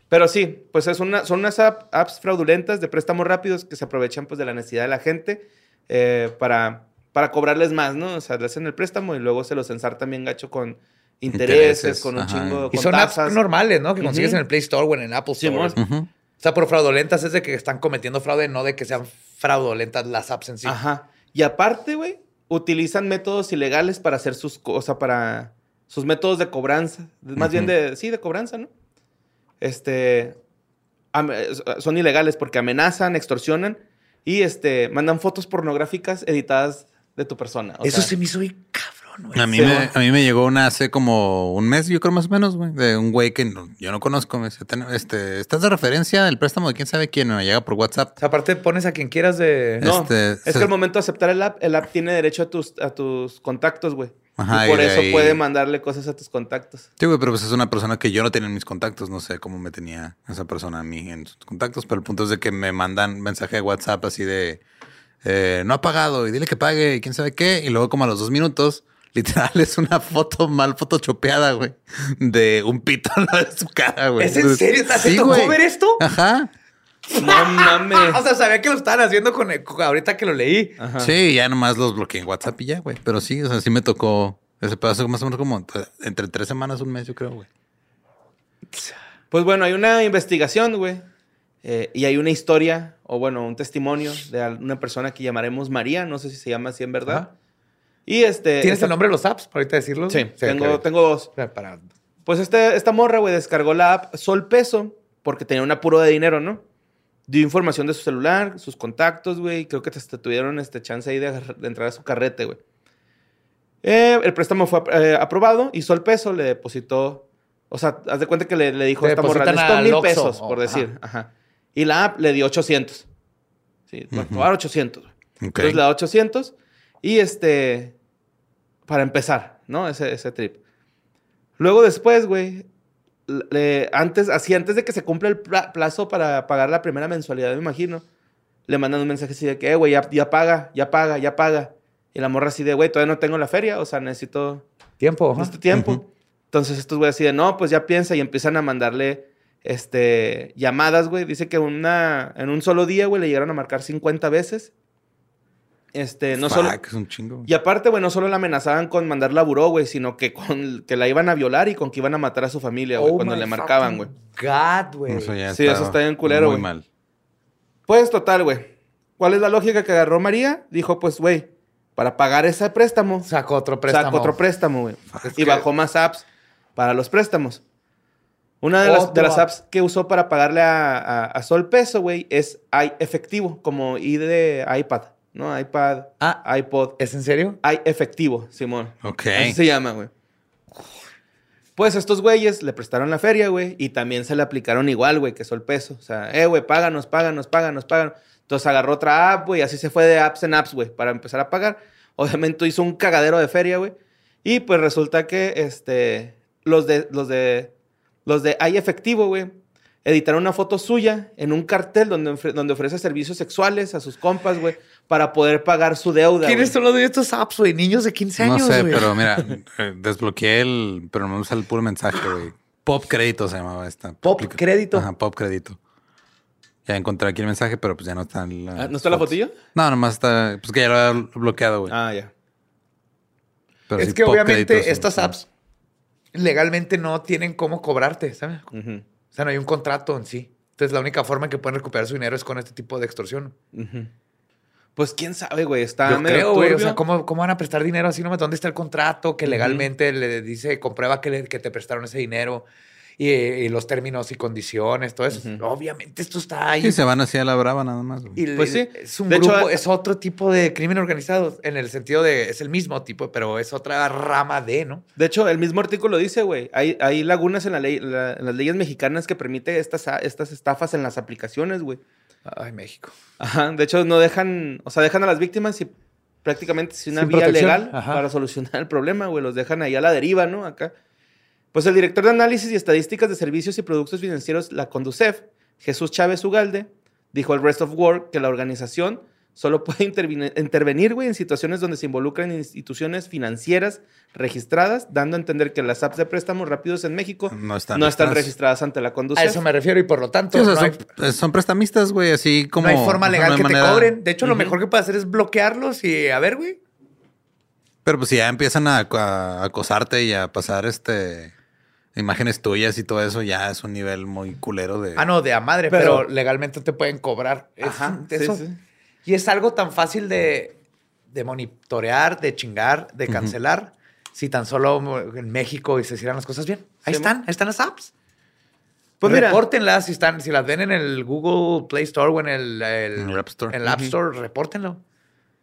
Pero sí, pues es una, son unas app- apps fraudulentas de préstamos rápidos que se aprovechan pues de la necesidad de la gente eh, para, para cobrarles más, ¿no? O sea, le hacen el préstamo y luego se los ensartan bien gacho con intereses, Intereses, con un ajá. chingo, Y con son apps tasas. normales, ¿no? Que consigues en el Play Store o en el Apple Store. Ujú. O sea, por fraudulentas es de que están cometiendo fraude, no de que sean fraudulentas las apps en sí. Ajá. Y aparte, güey, utilizan métodos ilegales para hacer sus cosas, para sus métodos de cobranza. Más bien de, sí, de cobranza, ¿no? Este, am- eh, son ilegales porque amenazan, extorsionan y este, mandan fotos pornográficas editadas de tu persona. O Eso sea, se me hizo bien cabrón, güey. A mí, Sí, me, a mí me llegó una hace como un mes, yo creo más o menos, güey, de un güey que no- yo no conozco. Me dice, "Ten- este, ¿estás de referencia del préstamo de quién sabe quién? Me llega por WhatsApp. O sea, aparte pones a quien quieras de... No, Este, es se- que al momento de aceptar el app, el app tiene derecho a tus, a tus contactos, güey. Ajá, y por y eso ahí- puede mandarle cosas a tus contactos. Sí, güey, pero pues es una persona que yo no tenía en mis contactos. No sé cómo me tenía esa persona a mí en sus contactos, pero el punto es de que me mandan mensaje de WhatsApp así de eh, no ha pagado y dile que pague y quién sabe qué. Y luego, como a los dos minutos, literal es una foto mal photoshopeada, güey, de un pito lado de su cara, güey. ¿Es en serio? ¿Te sí, tocó güey. ver esto? Ajá. No mames. O sea, sabía que lo estaban haciendo con, con- ahorita que lo leí. Ajá. Sí, ya nomás los bloqueé en WhatsApp y ya, güey. Pero sí, o sea, sí me tocó ese pedazo más o menos como entre tres semanas, un mes, yo creo, güey. Pues bueno, hay una investigación, güey. eh, y hay una historia, o bueno, un testimonio de una persona que llamaremos María. No sé si se llama así en verdad. Ajá. Y este. ¿Tienes esta- el nombre de los apps para ahorita decirlo? Sí, tengo, tengo dos. O sea, Para... Pues este, esta morra, güey, descargó la app Sol Peso porque tenía un apuro de dinero, ¿no? Dio información de su celular, sus contactos, güey. Creo que hasta tuvieron este chance ahí de, entrar a su carrete, güey. Eh, el préstamo fue eh, aprobado y Sol Peso le depositó. O sea, haz de cuenta que le, le dijo esta morra, necesito mil Oxxo". pesos, Oh, por decir. Ajá. Y la app le dio 800. Sí, voy a dar 800. güey. Ok. Entonces le da 800 y este, para empezar, ¿no? Ese, ese trip. Luego después, güey, le- antes, así antes de que se cumpla el pla- plazo para pagar la primera mensualidad, me imagino, le mandan un mensaje así de que, eh, güey, ya, ya paga, ya paga, ya paga. Y la morra así de, güey, todavía no tengo la feria, o sea, necesito Tiempo. este tiempo. Entonces estos güey así de, no, pues ya piensa y empiezan a mandarle este, llamadas, güey. Dice que una, en un solo día, güey, le llegaron a marcar 50 veces. Este, no solo... Fuck, es un chingo. Y aparte, güey, no solo la amenazaban con mandarla a buró, güey, sino que con que la iban a violar y con que iban a matar a su familia, güey, Oh cuando le marcaban, güey. God, güey. Eso ya Sí, eso está bien culero, Muy güey. mal. Pues total, güey. ¿Cuál es la lógica que agarró María? Dijo, pues, güey, para pagar ese préstamo, Sacó otro préstamo. sacó otro préstamo, güey. Y que- bajó más apps para los préstamos. Una de las, de apps que usó para pagarle a, a- a Sol Peso, güey, es iEfectivo, como I de iPad, ¿no? iPad, Ah. iPod, ¿Es en serio? iEfectivo, Simón. Ok. Así se llama, güey. Pues estos güeyes le prestaron la feria, güey, y también se le aplicaron igual, güey, que Sol Peso. O sea, eh, güey, páganos, páganos, páganos, páganos. Entonces agarró otra app, güey, y así se fue de apps en apps, güey, para empezar a pagar. Obviamente hizo un cagadero de feria, güey. Y pues resulta que este, los de, los de, los de Hay Efectivo, güey, editaron una foto suya en un cartel donde, ofre- donde ofrece servicios sexuales a sus compas, güey, para poder pagar su deuda. ¿Quiénes son los de estos apps, güey? Niños de 15 No años, sé, güey. pero mira, eh, desbloqueé el, pero no me usa el puro mensaje, güey. Pop crédito se llamaba esta. Pop aplica- crédito. Ajá, pop crédito. Ya encontré aquí el mensaje, pero pues ya no está en la. Ah, ¿No está la fotos. fotillo? No, nomás está, pues que ya lo había bloqueado, güey. Ah, ya. Pero es sí, que obviamente Crédito, estas sí. apps legalmente no tienen cómo cobrarte, ¿sabes? Ujú, sea, no hay un contrato en sí. Entonces, la única forma en que pueden recuperar su dinero es con este tipo de extorsión. Pues quién sabe, güey. Está Yo medio creo, güey. O sea, ¿cómo, ¿cómo van a prestar dinero así? No, ¿Dónde está el contrato que legalmente le dice, comprueba que, le- que te prestaron ese dinero y, y los términos y condiciones, todo eso? Obviamente esto está ahí. Sí, se van así a la brava nada más. Y Pues le- sí. Es un De grupo, hay- es otro tipo de crimen organizado, en el sentido de, es el mismo tipo, pero es otra rama de, ¿no? De hecho, el mismo artículo dice, güey, hay, hay lagunas en, la ley, la- en las leyes mexicanas que permite estas, estas estafas en las aplicaciones, güey. Ay, México. Ajá. De hecho, no dejan, o sea, dejan a las víctimas y prácticamente sin una Sin vía protección. legal Ajá. para solucionar el problema, güey. Los dejan ahí a la deriva, ¿no? Acá. Pues el director de análisis y estadísticas de servicios y productos financieros, la Conducef, Jesús Chávez Ugalde, dijo al Rest of Work que la organización solo puede intervenir, güey, en situaciones donde se involucran instituciones financieras registradas, dando a entender que las apps de préstamos rápidos en México No están no están registradas. ante la A Conducef. eso me refiero y por lo tanto Sí, o sea, no, son, son prestamistas, güey, así como. no hay forma legal no hay que te cobren. De hecho, lo mejor que puede hacer es bloquearlos y a ver, güey. Pero pues si ya empiezan a, a acosarte y a pasar este imágenes tuyas y todo eso, ya es un nivel muy culero de. Ah, no, de a madre, pero, Pero- legalmente te pueden cobrar. Ajá, eso- sí. Y es algo tan fácil de, de monitorear, de chingar, de cancelar. Si tan solo en México y se hicieran las cosas bien. Ahí Sí, están, ahí están las apps. Pues mira, repórtenlas si están, si las ven en el Google Play Store o en el, el- En el App Store. en el App Ujú. Store, repórtenlo.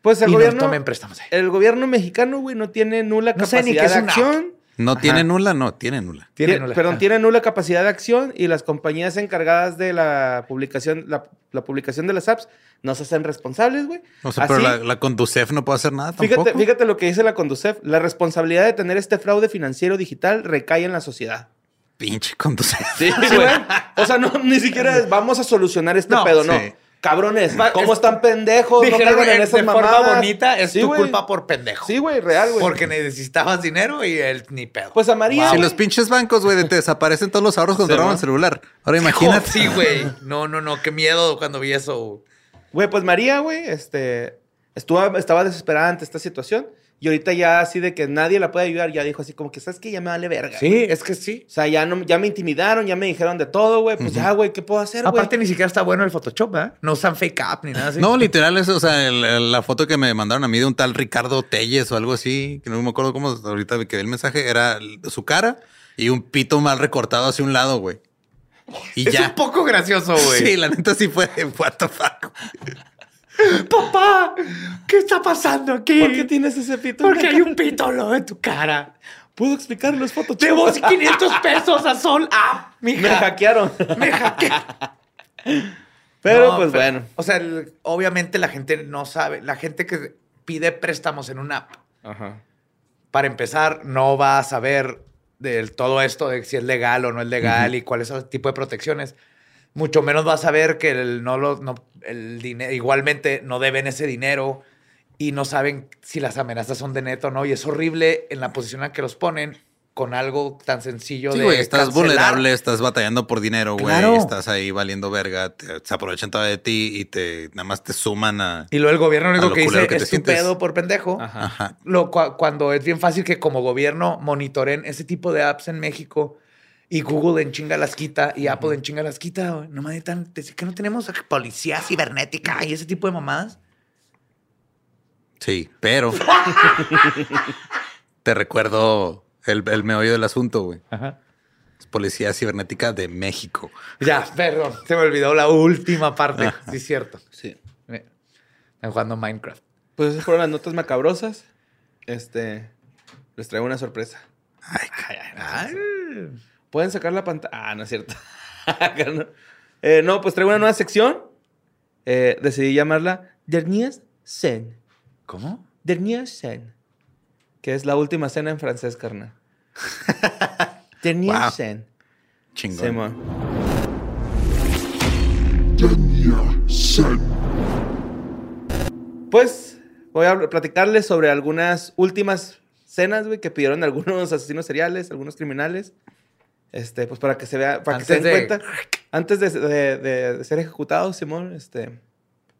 pues el y gobierno, no tomen préstamos. ahí. el gobierno mexicano, güey, no tiene nula No sé ni capacidad qué es de acción. No Ajá. tiene nula, no, tiene nula. Tienen Tiene- nula- Perdón, ah. tiene nula capacidad de acción y las compañías encargadas de la publicación, la, la publicación de las apps no se hacen responsables, güey. O sea, pero la, la Conducef no puede hacer nada Fíjate, tampoco. fíjate lo que dice la Conducef. La responsabilidad de tener este fraude financiero digital recae en la sociedad. Pinche Conducef. Sí, güey. O sea, no, ni siquiera es, vamos a solucionar este No, pedo, no. Cabrones, ¿cómo están pendejos? no Dijeron caigan en esas de forma mamadas. bonita, es Sí, tu culpa por pendejo. Sí, güey, real, güey. Porque necesitabas dinero y él ni pedo. Pues a María, Si güey. los pinches bancos, güey, te desaparecen todos los ahorros cuando Sí, roban ¿no? el celular. Ahora imagínate. Sí, güey. No, no, no. Qué miedo cuando vi eso. Güey, pues María, güey, este, estuvo, estaba desesperada ante esta situación. Y ahorita ya así de que nadie la puede ayudar, ya dijo así como que, ¿sabes qué? Ya me vale verga. Sí, es que sí. O sea, ya, no, ya me intimidaron, ya me dijeron de todo, güey. Pues ya, güey, ¿qué puedo hacer, güey? Aparte, ni siquiera está bueno el Photoshop, ¿eh? No usan fake up ni nada así. No, literal, es, o sea, el- el- la foto que me mandaron a mí de un tal Ricardo Telles o algo así, que no me acuerdo cómo ahorita que vi el mensaje, era su cara y un pito mal recortado hacia un lado, güey. Y es ya. un poco gracioso, güey. Sí, la neta sí fue de what the fuck. Papá, ¿qué está pasando aquí? ¿Por qué tienes ese pito? en Porque hay un lado de tu cara. ¿Puedo explicar los fotos? Debo 500 pesos a Sol. Ah, mija. Me hackearon. Me hackeé. Pero, No, pues bueno. O sea, el- obviamente la gente no sabe. La gente que pide préstamos en una app, Ajá. para empezar, no va a saber del todo esto de si es legal o no es legal y cuáles son el tipo de protecciones. Mucho menos va a saber que el, no lo, no, el dinero, igualmente no deben ese dinero y no saben si las amenazas son de neto o no. Y es horrible en la posición en la que los ponen con algo tan sencillo Sí, de güey, estás cancelar. vulnerable, estás batallando por dinero, güey. Claro. Estás ahí valiendo verga, te- se aprovechan todavía de ti y te nada más te suman a. Y luego el gobierno lo único que dice que es tu pedo por pendejo. Ajá. Ajá. Lo, cua- cuando es bien fácil que como gobierno monitoren ese tipo de apps en México y Google en chinga las quita y Apple en chinga las quita. güey. No me decir que no tenemos policía cibernética y ese tipo de mamadas. Sí, pero te recuerdo el, el meollo del asunto, güey. Es Policía Cibernética de México. Ya, perdón, se me olvidó la última parte. Ajá. Sí, es cierto. Sí. Están jugando Minecraft. Pues esas fueron las notas macabrosas. Este. Les traigo una sorpresa. Ay, Ay. ¿Pueden sacar la pantalla? Ah, no es cierto. no. Eh, no, pues traigo una nueva sección. Eh, decidí llamarla Derniers Scène. ¿Cómo? Dernier Scène. Que es la última cena en francés, carnal. Dernier Wow. Scène. chingón. Simón. Pues voy a platicarles sobre algunas últimas cenas, güey, que pidieron algunos asesinos seriales, algunos criminales. Este, pues para que se vea, para que se Antes den de- cuenta. Antes de, de- de- de ser ejecutados, Simón, este.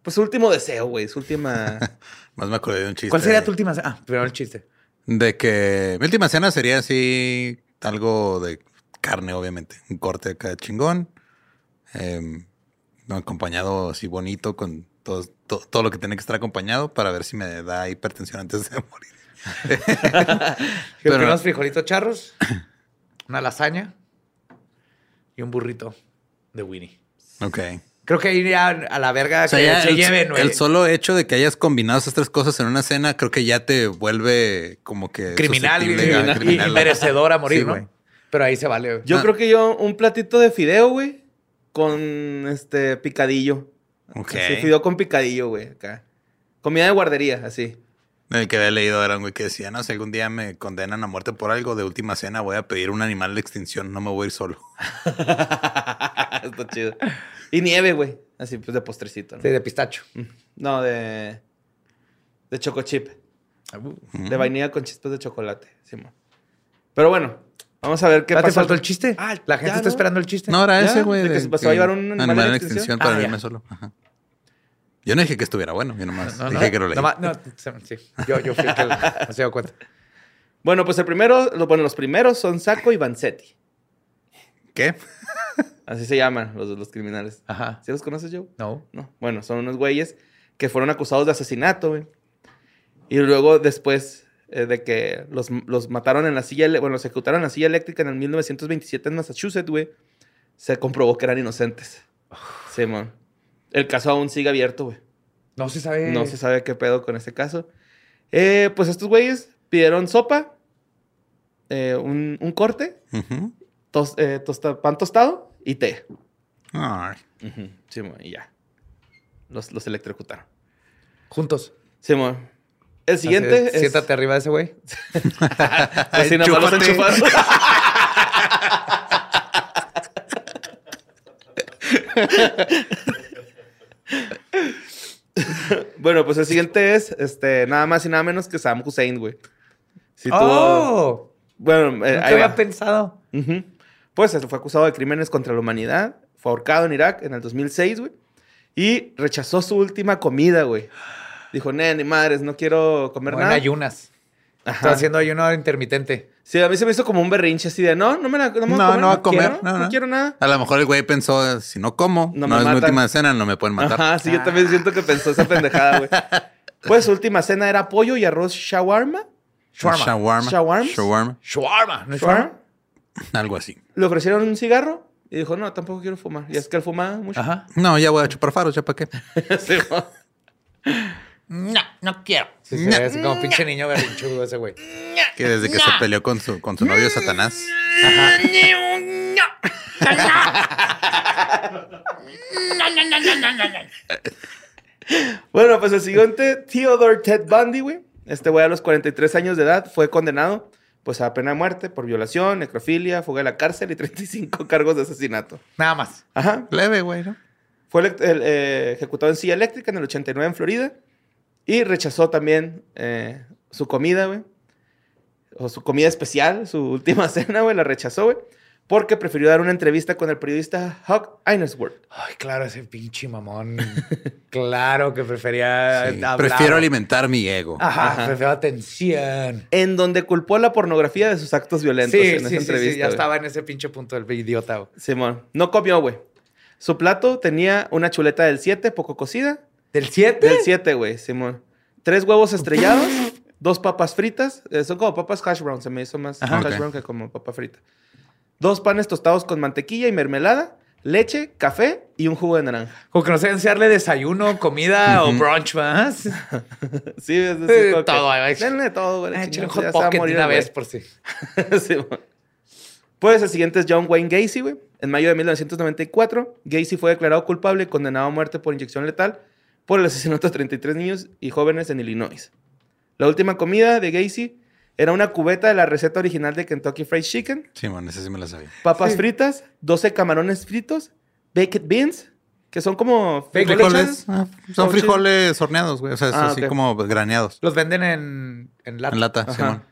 Pues su último deseo, güey. Su última. Más me acordé de un chiste. ¿Cuál sería tu última? Ah, primero el chiste. De que mi última cena sería así, algo de carne, obviamente. Un corte acá chingón. em, acompañado así bonito con todo, to- todo lo que tiene que estar acompañado para ver si me da hipertensión antes de morir. Pero- unos frijolitos charros, una lasaña y un burrito de Winnie. Ok. Creo que iría a la verga O sea, que ya se el, lleven, güey. el solo hecho de que hayas combinado esas tres cosas en una cena, creo que ya te vuelve como que criminal, y, criminal. merecedor a morir, Sí, ¿no? Pero ahí se vale. güey. Yo Ah. creo que yo, un platito de fideo, güey, con este picadillo. Ok. Así, fideo con picadillo, güey, acá. Comida de guardería, así. El que había leído era un güey que decía, no, si algún día me condenan a muerte por algo, de última cena voy a pedir un animal de extinción, no me voy a ir solo. Está chido. Y nieve, güey. Así, pues de postrecito, ¿no? Sí, de pistacho. No, de. De choco chip. De vainilla con chispas de chocolate. Simón. Pero bueno, vamos a ver qué ¿Ya te pasa. faltó el chiste? Ah, la gente está ¿no? esperando el chiste. No, era ¿Ya? ese, güey. ¿De que se- va a llevar un animal en extinción? para Ah, irme solo. Ajá. Yo no dije que estuviera bueno, yo nomás No, no, dije que lo leí. no, sí. Yo, yo fui el que no se dio cuenta. Bueno, pues el primero, lo- bueno, los primeros son Saco y Vanzetti. ¿Qué? Así se llaman los, los criminales. Ajá. ¿Sí los conoces, Joe? No. No. Bueno, son unos güeyes que fueron acusados de asesinato, güey. Y luego, después eh, de que los, los mataron en la silla, bueno, los ejecutaron en la silla eléctrica en el 1927 en Massachusetts, güey, se comprobó que eran inocentes. Simón. El caso aún sigue abierto, güey. No se sabe. No se sabe qué pedo con este caso. Eh, pues estos güeyes pidieron sopa, eh, un, un corte, tos- eh, tosta- pan tostado y té. Ay. Simón, y ya. Los, los electrocutaron. Juntos. Simón. El siguiente es... Siéntate arriba de ese güey. Así los Chúpate. enchufaron. Bueno, pues el siguiente es este, nada más y nada menos que Sam Hussein, güey. Sí tuvo- oh, Bueno, eh, había pensado. Ujú. Pues él fue acusado de crímenes contra la humanidad. Fue ahorcado en Irak en el 2006, güey. Y rechazó su última comida, güey. Dijo, "Nee, ni madres, no quiero comer en nada. ayunas. Ajá. Está haciendo ayuno intermitente. Sí, a mí se me hizo como un berrinche así de, no, no me la no, me voy No, no va a comer, quiero, no, no, no. quiero nada. A lo mejor el güey pensó, si no como, No no, me es mi matan. última cena, no me pueden matar. Ajá, sí, yo también siento que pensó esa pendejada, güey. Pues su última cena era pollo y arroz shawarma. Shawarma. Shawarma. Shawarmas. Shawarma. Shawarma, ¿no Shawarma. Algo así. Le ofrecieron un cigarro y dijo, no, tampoco quiero fumar. Y es que él fumaba mucho. Ajá. No, ya voy a chupar faros, ya para qué. Sí, ¿no? No, quiero. Sí, sí, es como pinche niño berrinchudo ese güey. Que desde que se peleó con su, con su novio Satanás. Bueno, pues el siguiente, Theodore Ted Bundy, güey. Este güey a los 43 años de edad fue condenado pues a pena de muerte por violación, necrofilia, fuga de la cárcel y 35 cargos de asesinato. Nada más. Ajá. Leve, güey, ¿no? Fue el, eh, ejecutado en silla eléctrica en el 89 en Florida. Y rechazó también eh, su comida, güey. O su comida especial, su última cena, güey, la rechazó, güey. Porque prefirió dar una entrevista con el periodista Hawk Einesworth. Ay, claro, ese pinche mamón. claro que prefería Sí, hablar. Prefiero alimentar mi ego. Ajá, Ajá. prefiero atención. En donde culpó la pornografía de sus actos violentos Sí, en sí, esa sí, entrevista. sí, ya estaba en ese pinche punto del idiota. güey. Simón. No comió, güey. Su plato tenía una chuleta del 7, poco cocida. ¿Del 7? Del 7, güey, Simón. Tres huevos estrellados, dos papas fritas. eh, son como papas hash brown. Se me hizo más Ajá. hash brown que como papa frita. Dos panes tostados con mantequilla y mermelada, leche, café y un jugo de naranja. Como que no sé si darle desayuno, comida o brunch más. Sí, es Eh, decir, todo, güey. Denle todo, güey. echa un hot pocket morir una vez por. Simón. Pues el siguiente es John Wayne Gacy, güey. En mayo de 1994, Gacy fue declarado culpable y condenado a muerte por inyección letal por el asesinato de 33 niños y jóvenes en Illinois. La última comida de Gacy era una cubeta de la receta original de Kentucky Fried Chicken, Sí, man, ese sí me la sabía. papas fritas, 12 camarones fritos, baked beans, que son como frijoles. Frijoles. ah, son frijoles horneados, güey. O sea, es Ah, así ok. como graneados. Los venden en, en lata. En lata, Ajá. Simón.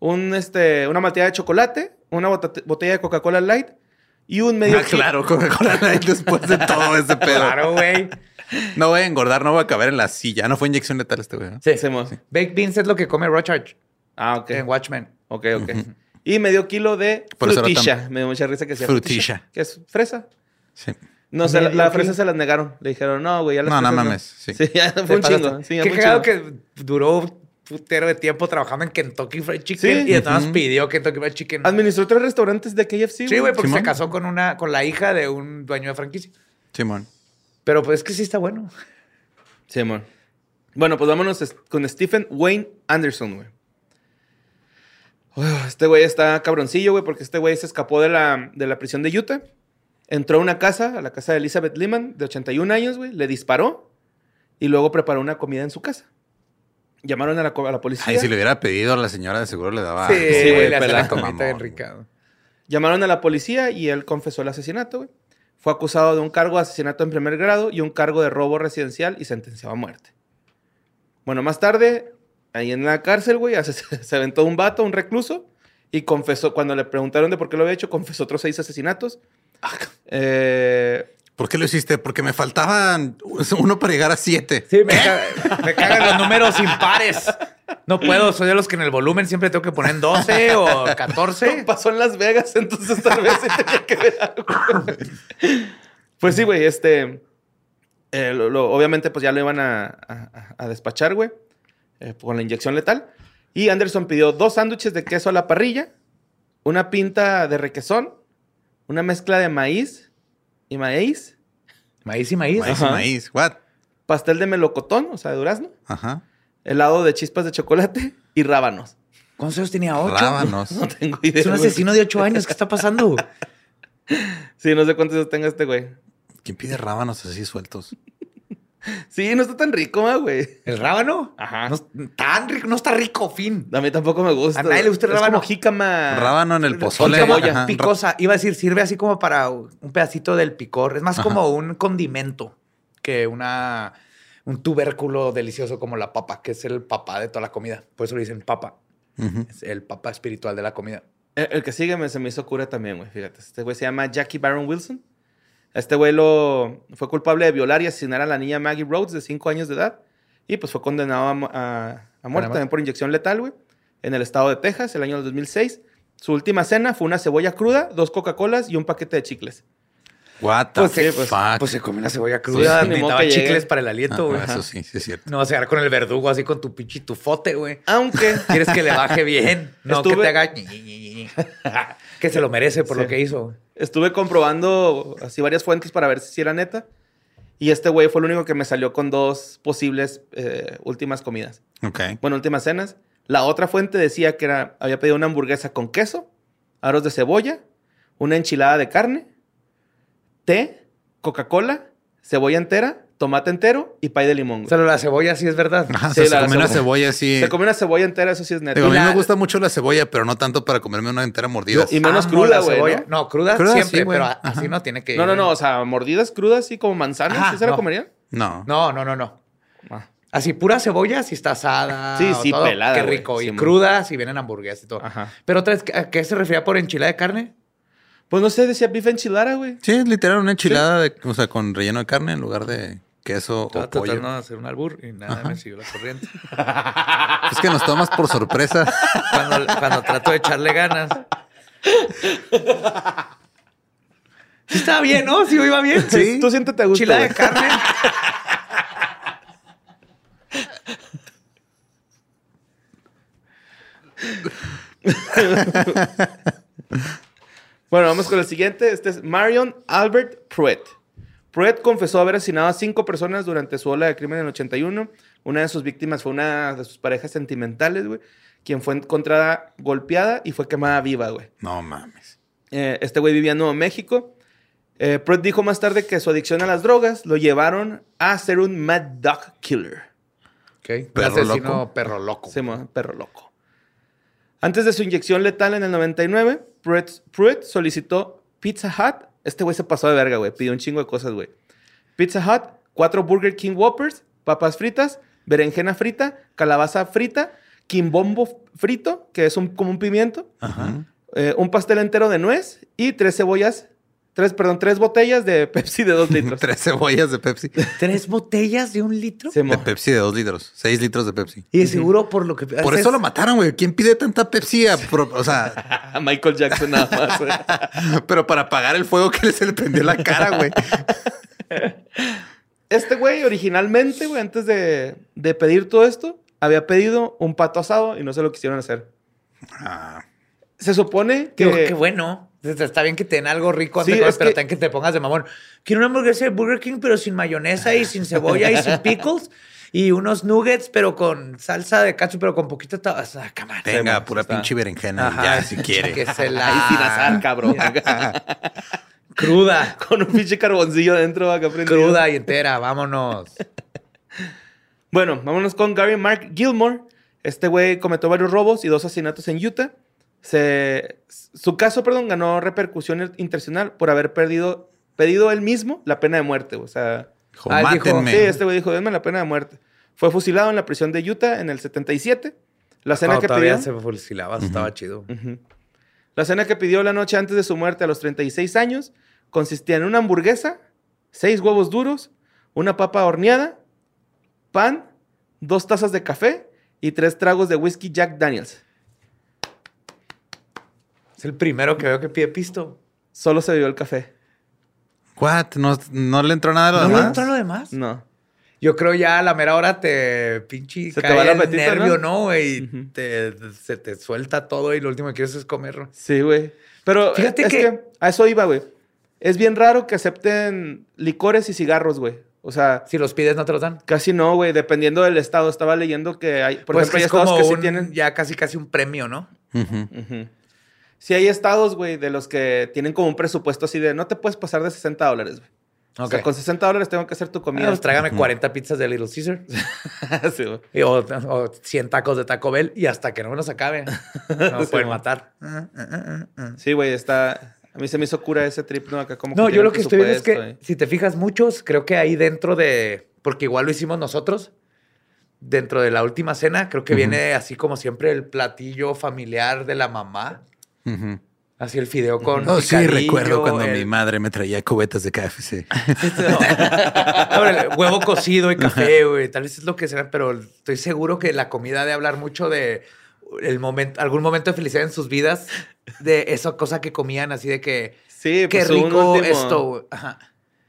Un, este, una malteada de chocolate, una botella de Coca-Cola Light y un medio Ah, claro, Coca-Cola Light después de todo ese pedo. Claro, güey. No voy a engordar, no voy a caber en la silla. No fue inyección letal este güey. ¿no? Sí. Simón. Baked beans es lo que come Rochard Ah, ok. en Watchmen. Ok, ok. Y medio kilo de Por frutilla. tan- Me dio mucha risa que decía Frutilla. Que es fresa. Sí. No, se la, Medio la kilo. fresa se las negaron. Le dijeron, no, güey, ya las No, no mames, sí. Sí, ya fue un chingo. Sí, ya Qué cagado que duró un putero de tiempo trabajando en Kentucky Fried Chicken Sí. y entonces Ujú. pidió Kentucky Fried Chicken. Administró tres restaurantes de KFC. Sí, güey, porque Simón. se casó con una, con la hija de un dueño de franquicia. Simón. Pero pues es que sí está bueno. Sí, amor. Bueno, pues vámonos con Stephen Wayne Anderson, güey. Uf, Este güey está cabroncillo, güey, porque este güey se escapó de la, de la prisión de Utah. Entró a una casa, a la casa de Elizabeth Lehman, de 81 años, güey. Le disparó y luego preparó una comida en su casa. Llamaron a la, co- a la policía. Ay, si le hubiera pedido a la señora, de seguro le daba. sí, sí, güey, le comita Mamón. Llamaron a la policía y él confesó el asesinato, güey. Fue acusado de un cargo de asesinato en primer grado y un cargo de robo residencial y sentenciado a muerte. Bueno, más tarde, ahí en la cárcel, güey, se, aventó un vato, un recluso, y confesó, cuando le preguntaron de por qué lo había hecho, confesó otros seis asesinatos. Eh, ¿Por qué lo hiciste? Porque me faltaban uno para llegar a siete. Sí, me, me cagan los números impares. No puedo, soy de los que en el volumen siempre tengo que poner en 12 o 14. pasó en Las Vegas, entonces tal vez sí tenía que ver algo. Pues sí, güey, este. eh, lo- lo- obviamente, pues ya lo iban a, a- a despachar, güey, eh, con la inyección letal. Y Anderson pidió dos sándwiches de queso a la parrilla, una pinta de requesón, una mezcla de maíz y maíz, Maíz y maíz. Maíz y maíz. What? pastel de melocotón, o sea, de durazno, Ajá. Helado de chispas de chocolate y rábanos. ¿Cuántos años tenía? ¿Ocho? Rábanos. No tengo idea. Es un güey. asesino de 8 años. ¿Qué está pasando? Sí, no sé cuántos años tenga este güey. ¿Quién pide rábanos así sueltos? Sí, no está tan rico, ah, güey. ¿El rábano? Ajá. No, es tan rico, no está rico, fin. A mí tampoco me gusta. A nadie le gusta el Es rábano. como jícama. Rábano en el pozole. Ajá. picosa. Iba a decir, sirve así como para un pedacito del picor. Es más Ajá. como un condimento que una, un tubérculo delicioso como la papa, que es el papá de toda la comida. Por eso le dicen papa. Es el papá espiritual de la comida. El, el que sigue me, se me hizo cura también, güey. Fíjate. Este güey se llama Jackie Baron Wilson. Este güey lo, fue culpable de violar y asesinar a la niña Maggie Rhodes de 5 años de edad. Y pues fue condenado a, a- a muerte también por inyección letal, güey. En el estado de Texas, el año 2006. Su última cena fue una cebolla cruda, dos Coca-Colas y un paquete de chicles. What the Pues, sí, pues, pues se comió una cebolla cruda. Sí, necesitaba chicles para el aliento, Ah, güey. eso sí, sí es cierto. No vas a llegar con el verdugo así con tu pinche tufote, güey. Aunque Quieres que le baje bien. No, que te haga... que se lo merece por Sí. lo que hizo. estuve comprobando así varias fuentes para ver si era neta. Y este güey fue el único que me salió con dos posibles eh, últimas comidas. Ok. Bueno, últimas cenas. La otra fuente decía que era, había pedido una hamburguesa con queso, aros de cebolla, una enchilada de carne, té, Coca-Cola, cebolla entera, tomate entero y pay de limón. güey. Solo la cebolla sí es verdad. Ajá, o Sí, sea, se la- la una cebolla. así. Se comió una cebolla entera, eso sí es neta. Digo, a mí la- me gusta mucho la cebolla, pero no tanto para comerme una entera mordida. Y menos cruda, la güey, cebolla. ¿no? No, cruda, Cruda, siempre, sí, güey. pero Ajá. así no tiene que No, no, no, o sea, mordidas crudas, así como manzanas, Ajá, ¿sí se la no. comerían? No. No, no, no, no. Ah. Así pura cebolla si está asada. Sí, o sí, todo, pelada, Qué güey. rico. Sí, y man. cruda si vienen hamburguesas y todo. Ajá. Pero otra vez, ¿a qué se refería por enchilada de carne? Pues no sé, decía beef enchilada, güey. Sí, es literal una enchilada, de, o sea, con relleno de carne en lugar de queso Estaba o pollo. tratando de hacer un albur y nada me siguió la corriente. Es que nos tomas por sorpresa. Cuando, cuando trato de echarle ganas. Sí estaba bien, ¿no? Sí iba bien. Sí. Tú siéntete a gusto, Enchilada de güey. carne. Bueno, vamos con el siguiente. Este es Marion Albert Pruitt. Pruitt confesó haber asesinado a cinco personas durante su ola de crimen en el 81. Una de sus víctimas fue una de sus parejas sentimentales, güey, quien fue encontrada golpeada y fue quemada viva, güey. No mames. Eh, este güey vivía en Nuevo México. Eh, Pruitt dijo más tarde que su adicción a las drogas lo llevaron a ser un mad dog killer. Ok. Perro asesino loco. perro loco. Se llama perro loco. Antes de su inyección letal en el 99, Pruitt, Pruitt solicitó Pizza Hut. Este güey se pasó de verga, güey. Pidió un chingo de cosas, güey. Pizza Hut, cuatro Burger King Whoppers, papas fritas, berenjena frita, calabaza frita, quimbombo frito, que es un, como un pimiento, Ajá. eh, un pastel entero de nuez y tres cebollas, tres, perdón, tres botellas de Pepsi de dos litros. Tres cebollas de Pepsi. ¿Tres botellas de un litro? Se De Pepsi de dos litros. Seis litros de Pepsi. Y de seguro por lo que... Por haces- eso lo mataron, güey. ¿Quién pide tanta Pepsi? a pro- o sea, a Michael Jackson nada más, güey. pero para apagar el fuego que se le prendió en la cara, güey. Este güey, originalmente, güey, antes de, de pedir todo esto, había pedido un pato asado y no se lo quisieron hacer. Ah, Se supone que. Digo, qué bueno. Está bien que te den algo rico antes Sí, de comer, es pero que- también que te pongas de mamón. Quiero una hamburguesa de Burger King, pero sin mayonesa y sin cebolla y sin pickles. Y unos nuggets, pero con salsa de ketchup, pero con poquito... O sea, tenga pura está. pinche berenjena. y Ajá. Ya, si quiere. Que se la... Ay, sin azar, cabrón. Cruda. Con un pinche carboncillo acá prendido. Cruda y entera. Vámonos. Bueno, vámonos con Gary Mark Gilmore. Este güey cometió varios robos y dos asesinatos en Utah. Se, su caso, perdón, ganó repercusión internacional por haber perdido, pedido él mismo la pena de muerte. O sea, Dijo, Ah, dijo, mátenme. sí, este güey dijo, denme la pena de muerte. Fue fusilado en la prisión de Utah en el 77. La cena Cuando que todavía pidió... se fusilaba, estaba chido. La cena que pidió la noche antes de su muerte a los 36 años consistía en una hamburguesa, seis huevos duros, una papa horneada, pan, dos tazas de café y tres tragos de whisky Jack Daniels. Es el primero que veo que pide pisto. Solo se bebió el café. What? ¿No, no le entró nada a lo ¿No le demás? entró lo demás? No. Yo creo ya a la mera hora te pinche Se te cae va el el apetito, nervio, ¿no? ¿no? güey? Ujú. te, se te suelta todo y lo último que quieres es comerlo. Sí, güey. Pero Fíjate es que- que... a eso iba, güey. Es bien raro que acepten licores y cigarros, güey. O sea, Si los pides no te los dan. casi no, güey. Dependiendo del estado. Estaba leyendo que hay, por pues ejemplo, hay es estados como que sí tienen... ya casi casi un premio, ¿no? Ujú. Ujú. Sí, hay estados, güey, de los que tienen como un presupuesto así de no te puedes pasar de 60 dólares, güey. O sea, con 60 dólares tengo que hacer tu Ah, comida. pues trágame 40 pizzas de Little Caesar Sí, güey. y- o, o 100 tacos de Taco Bell y hasta que no me los acabe. No me Sí, pueden matar. Sí, güey, está... A mí se me hizo cura ese trip, ¿no? Acá como No, yo lo que estoy viendo es que si te fijas muchos, creo que ahí dentro de porque igual lo hicimos nosotros. Dentro de la última cena, creo que viene así como siempre el platillo familiar de la mamá. Ujú. Así el fideo con. Oh, sí, recuerdo cuando el- mi madre me traía cubetas de KFC. No, el huevo cocido y café, güey. Tal vez es lo que será, pero estoy seguro que la comida de hablar mucho de el momento, algún momento de felicidad en sus vidas, de esa cosa que comían, así de que Sí, qué pues, rico último- esto. Ajá.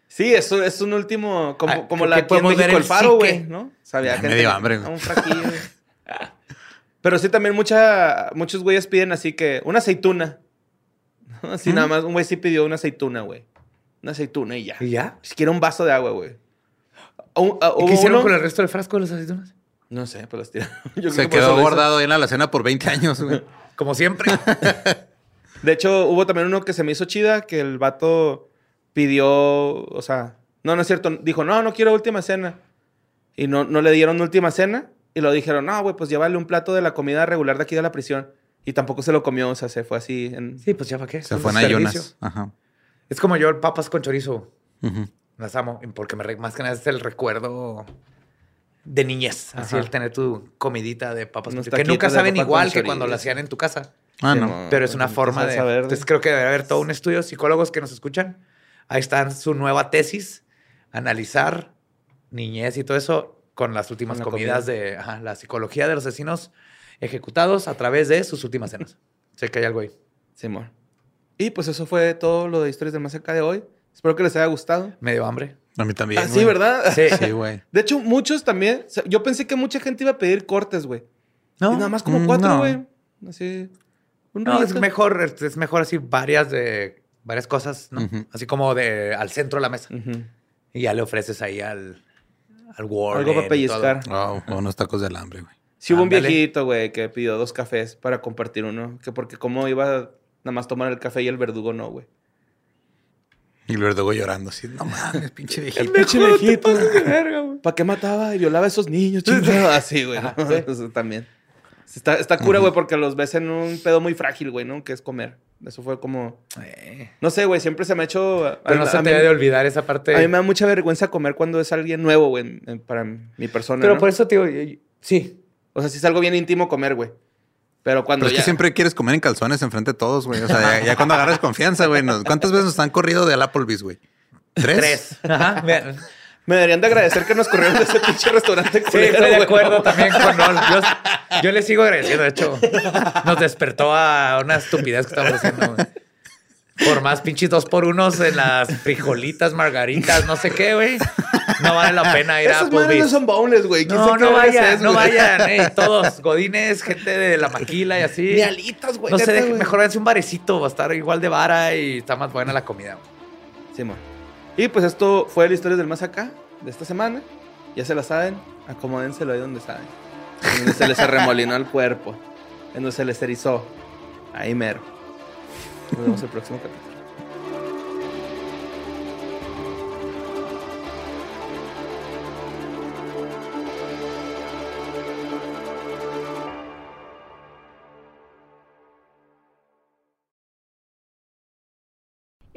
Sí, eso es un último, como, Ah, como la que podemos ver el el faro, güey, ¿no? Sabía Ya gente me dio que- hambre, güey. Un fraquillo. Pero sí, también mucha, muchos güeyes piden así que una aceituna. Así nada más, un güey sí pidió una aceituna, güey. Una aceituna y ya. ¿Y ya? Si quiere un vaso de agua, güey. Un- ah, ¿Y hubo qué hicieron uno- con el resto del frasco de los aceitunas? No sé, pues las tiraron. Yo Se quedó guardado ahí en la alacena por 20 años, güey. Como siempre. De hecho, hubo también uno que se me hizo chida, que el vato pidió, o sea, no, no es cierto, dijo, no, no quiero última cena. Y no, no le dieron última cena. Y lo dijeron, no, güey, pues llévale un plato de la comida regular de aquí de la prisión. Y tampoco se lo comió, o sea, se fue así. En... Sí, pues ya para qué. Se fue en ayunas. Ajá. Es como yo, papas con chorizo. Ujú. Las amo, porque me re- más que nada es el recuerdo de niñez. Así Ajá. el tener tu comidita de papas con chorizo. Que nunca saben igual que cuando lo hacían en tu casa. Ah, Sí, no. Pero es una con forma de... verde. Entonces creo que debe haber todo un estudio. Psicólogos que nos escuchan. Ahí está su nueva tesis. Analizar niñez y todo eso con las últimas Con la comidas comida. de ajá, la psicología de los asesinos ejecutados a través de sus últimas cenas. sé que hay algo ahí. Simón. Y pues eso fue todo lo de Historias del Más Acá de hoy. Espero que les haya gustado. Me dio hambre. A mí también. Ah, sí, güey. ¿verdad? Sí. Sí, güey. De hecho, muchos también. o sea, Yo pensé que mucha gente iba a pedir cortes, güey. No, Y nada más como cuatro, no. güey. Así. Un No, es mejor, es mejor así varias de varias cosas, ¿no? Así como de al centro de la mesa. Y ya le ofreces ahí al, al Warren Algo para pellizcar. Oh, unos tacos del hambre, güey. Sí hubo un viejito, güey, que pidió dos cafés para compartir uno. Que porque cómo iba nada más tomar el café y el verdugo no, güey. Y el verdugo llorando así. No mames, pinche viejito. pinche viejito. ¿Para qué mataba y violaba a esos niños? chingado? Así, güey. ¿no? Ajá, sí. Eso también. Está, está cura, güey, porque los ves en un pedo muy frágil, güey, ¿no? Que es comer. Eso fue como... Eh, No sé, güey, siempre se me ha hecho... Pero no se a te mí- de olvidar esa parte. A mí me da mucha vergüenza comer cuando es alguien nuevo, güey, para mi persona, Pero ¿no? por eso te digo, yo- yo- sí. O sea, si es algo bien íntimo comer, güey. Pero cuando Pero es ya... que siempre quieres comer en calzones enfrente de todos, güey. O sea, ya, ya cuando agarras confianza, güey. ¿Cuántas veces nos han corrido del Applebee's, güey? ¿Tres? Tres. Ajá. Me- deberían de agradecer que nos corrieron de ese pinche restaurante Sí, culero, estoy de acuerdo también con. Yo, yo le sigo agradeciendo. De hecho, nos despertó a una estupidez que estamos haciendo. güey. Por más pinches dos por unos en las frijolitas, margaritas, no sé qué, güey. No vale la pena ir a madres no Applebee's. son boneless, güey. ¿Quién No, vayan, es, no güey? vayan. ey, todos, godines, gente de la maquila y así. Ni alitas, güey. No sé, mejor váyanse a un barecito, va a estar igual de vara y está más buena la comida. güey. Simón. Y pues esto fue la historia del más acá de esta semana. Ya se la saben, acomódenselo ahí donde saben. En donde se les arremolinó el cuerpo. En donde se les erizó. Ahí mero. Nos vemos el próximo capítulo.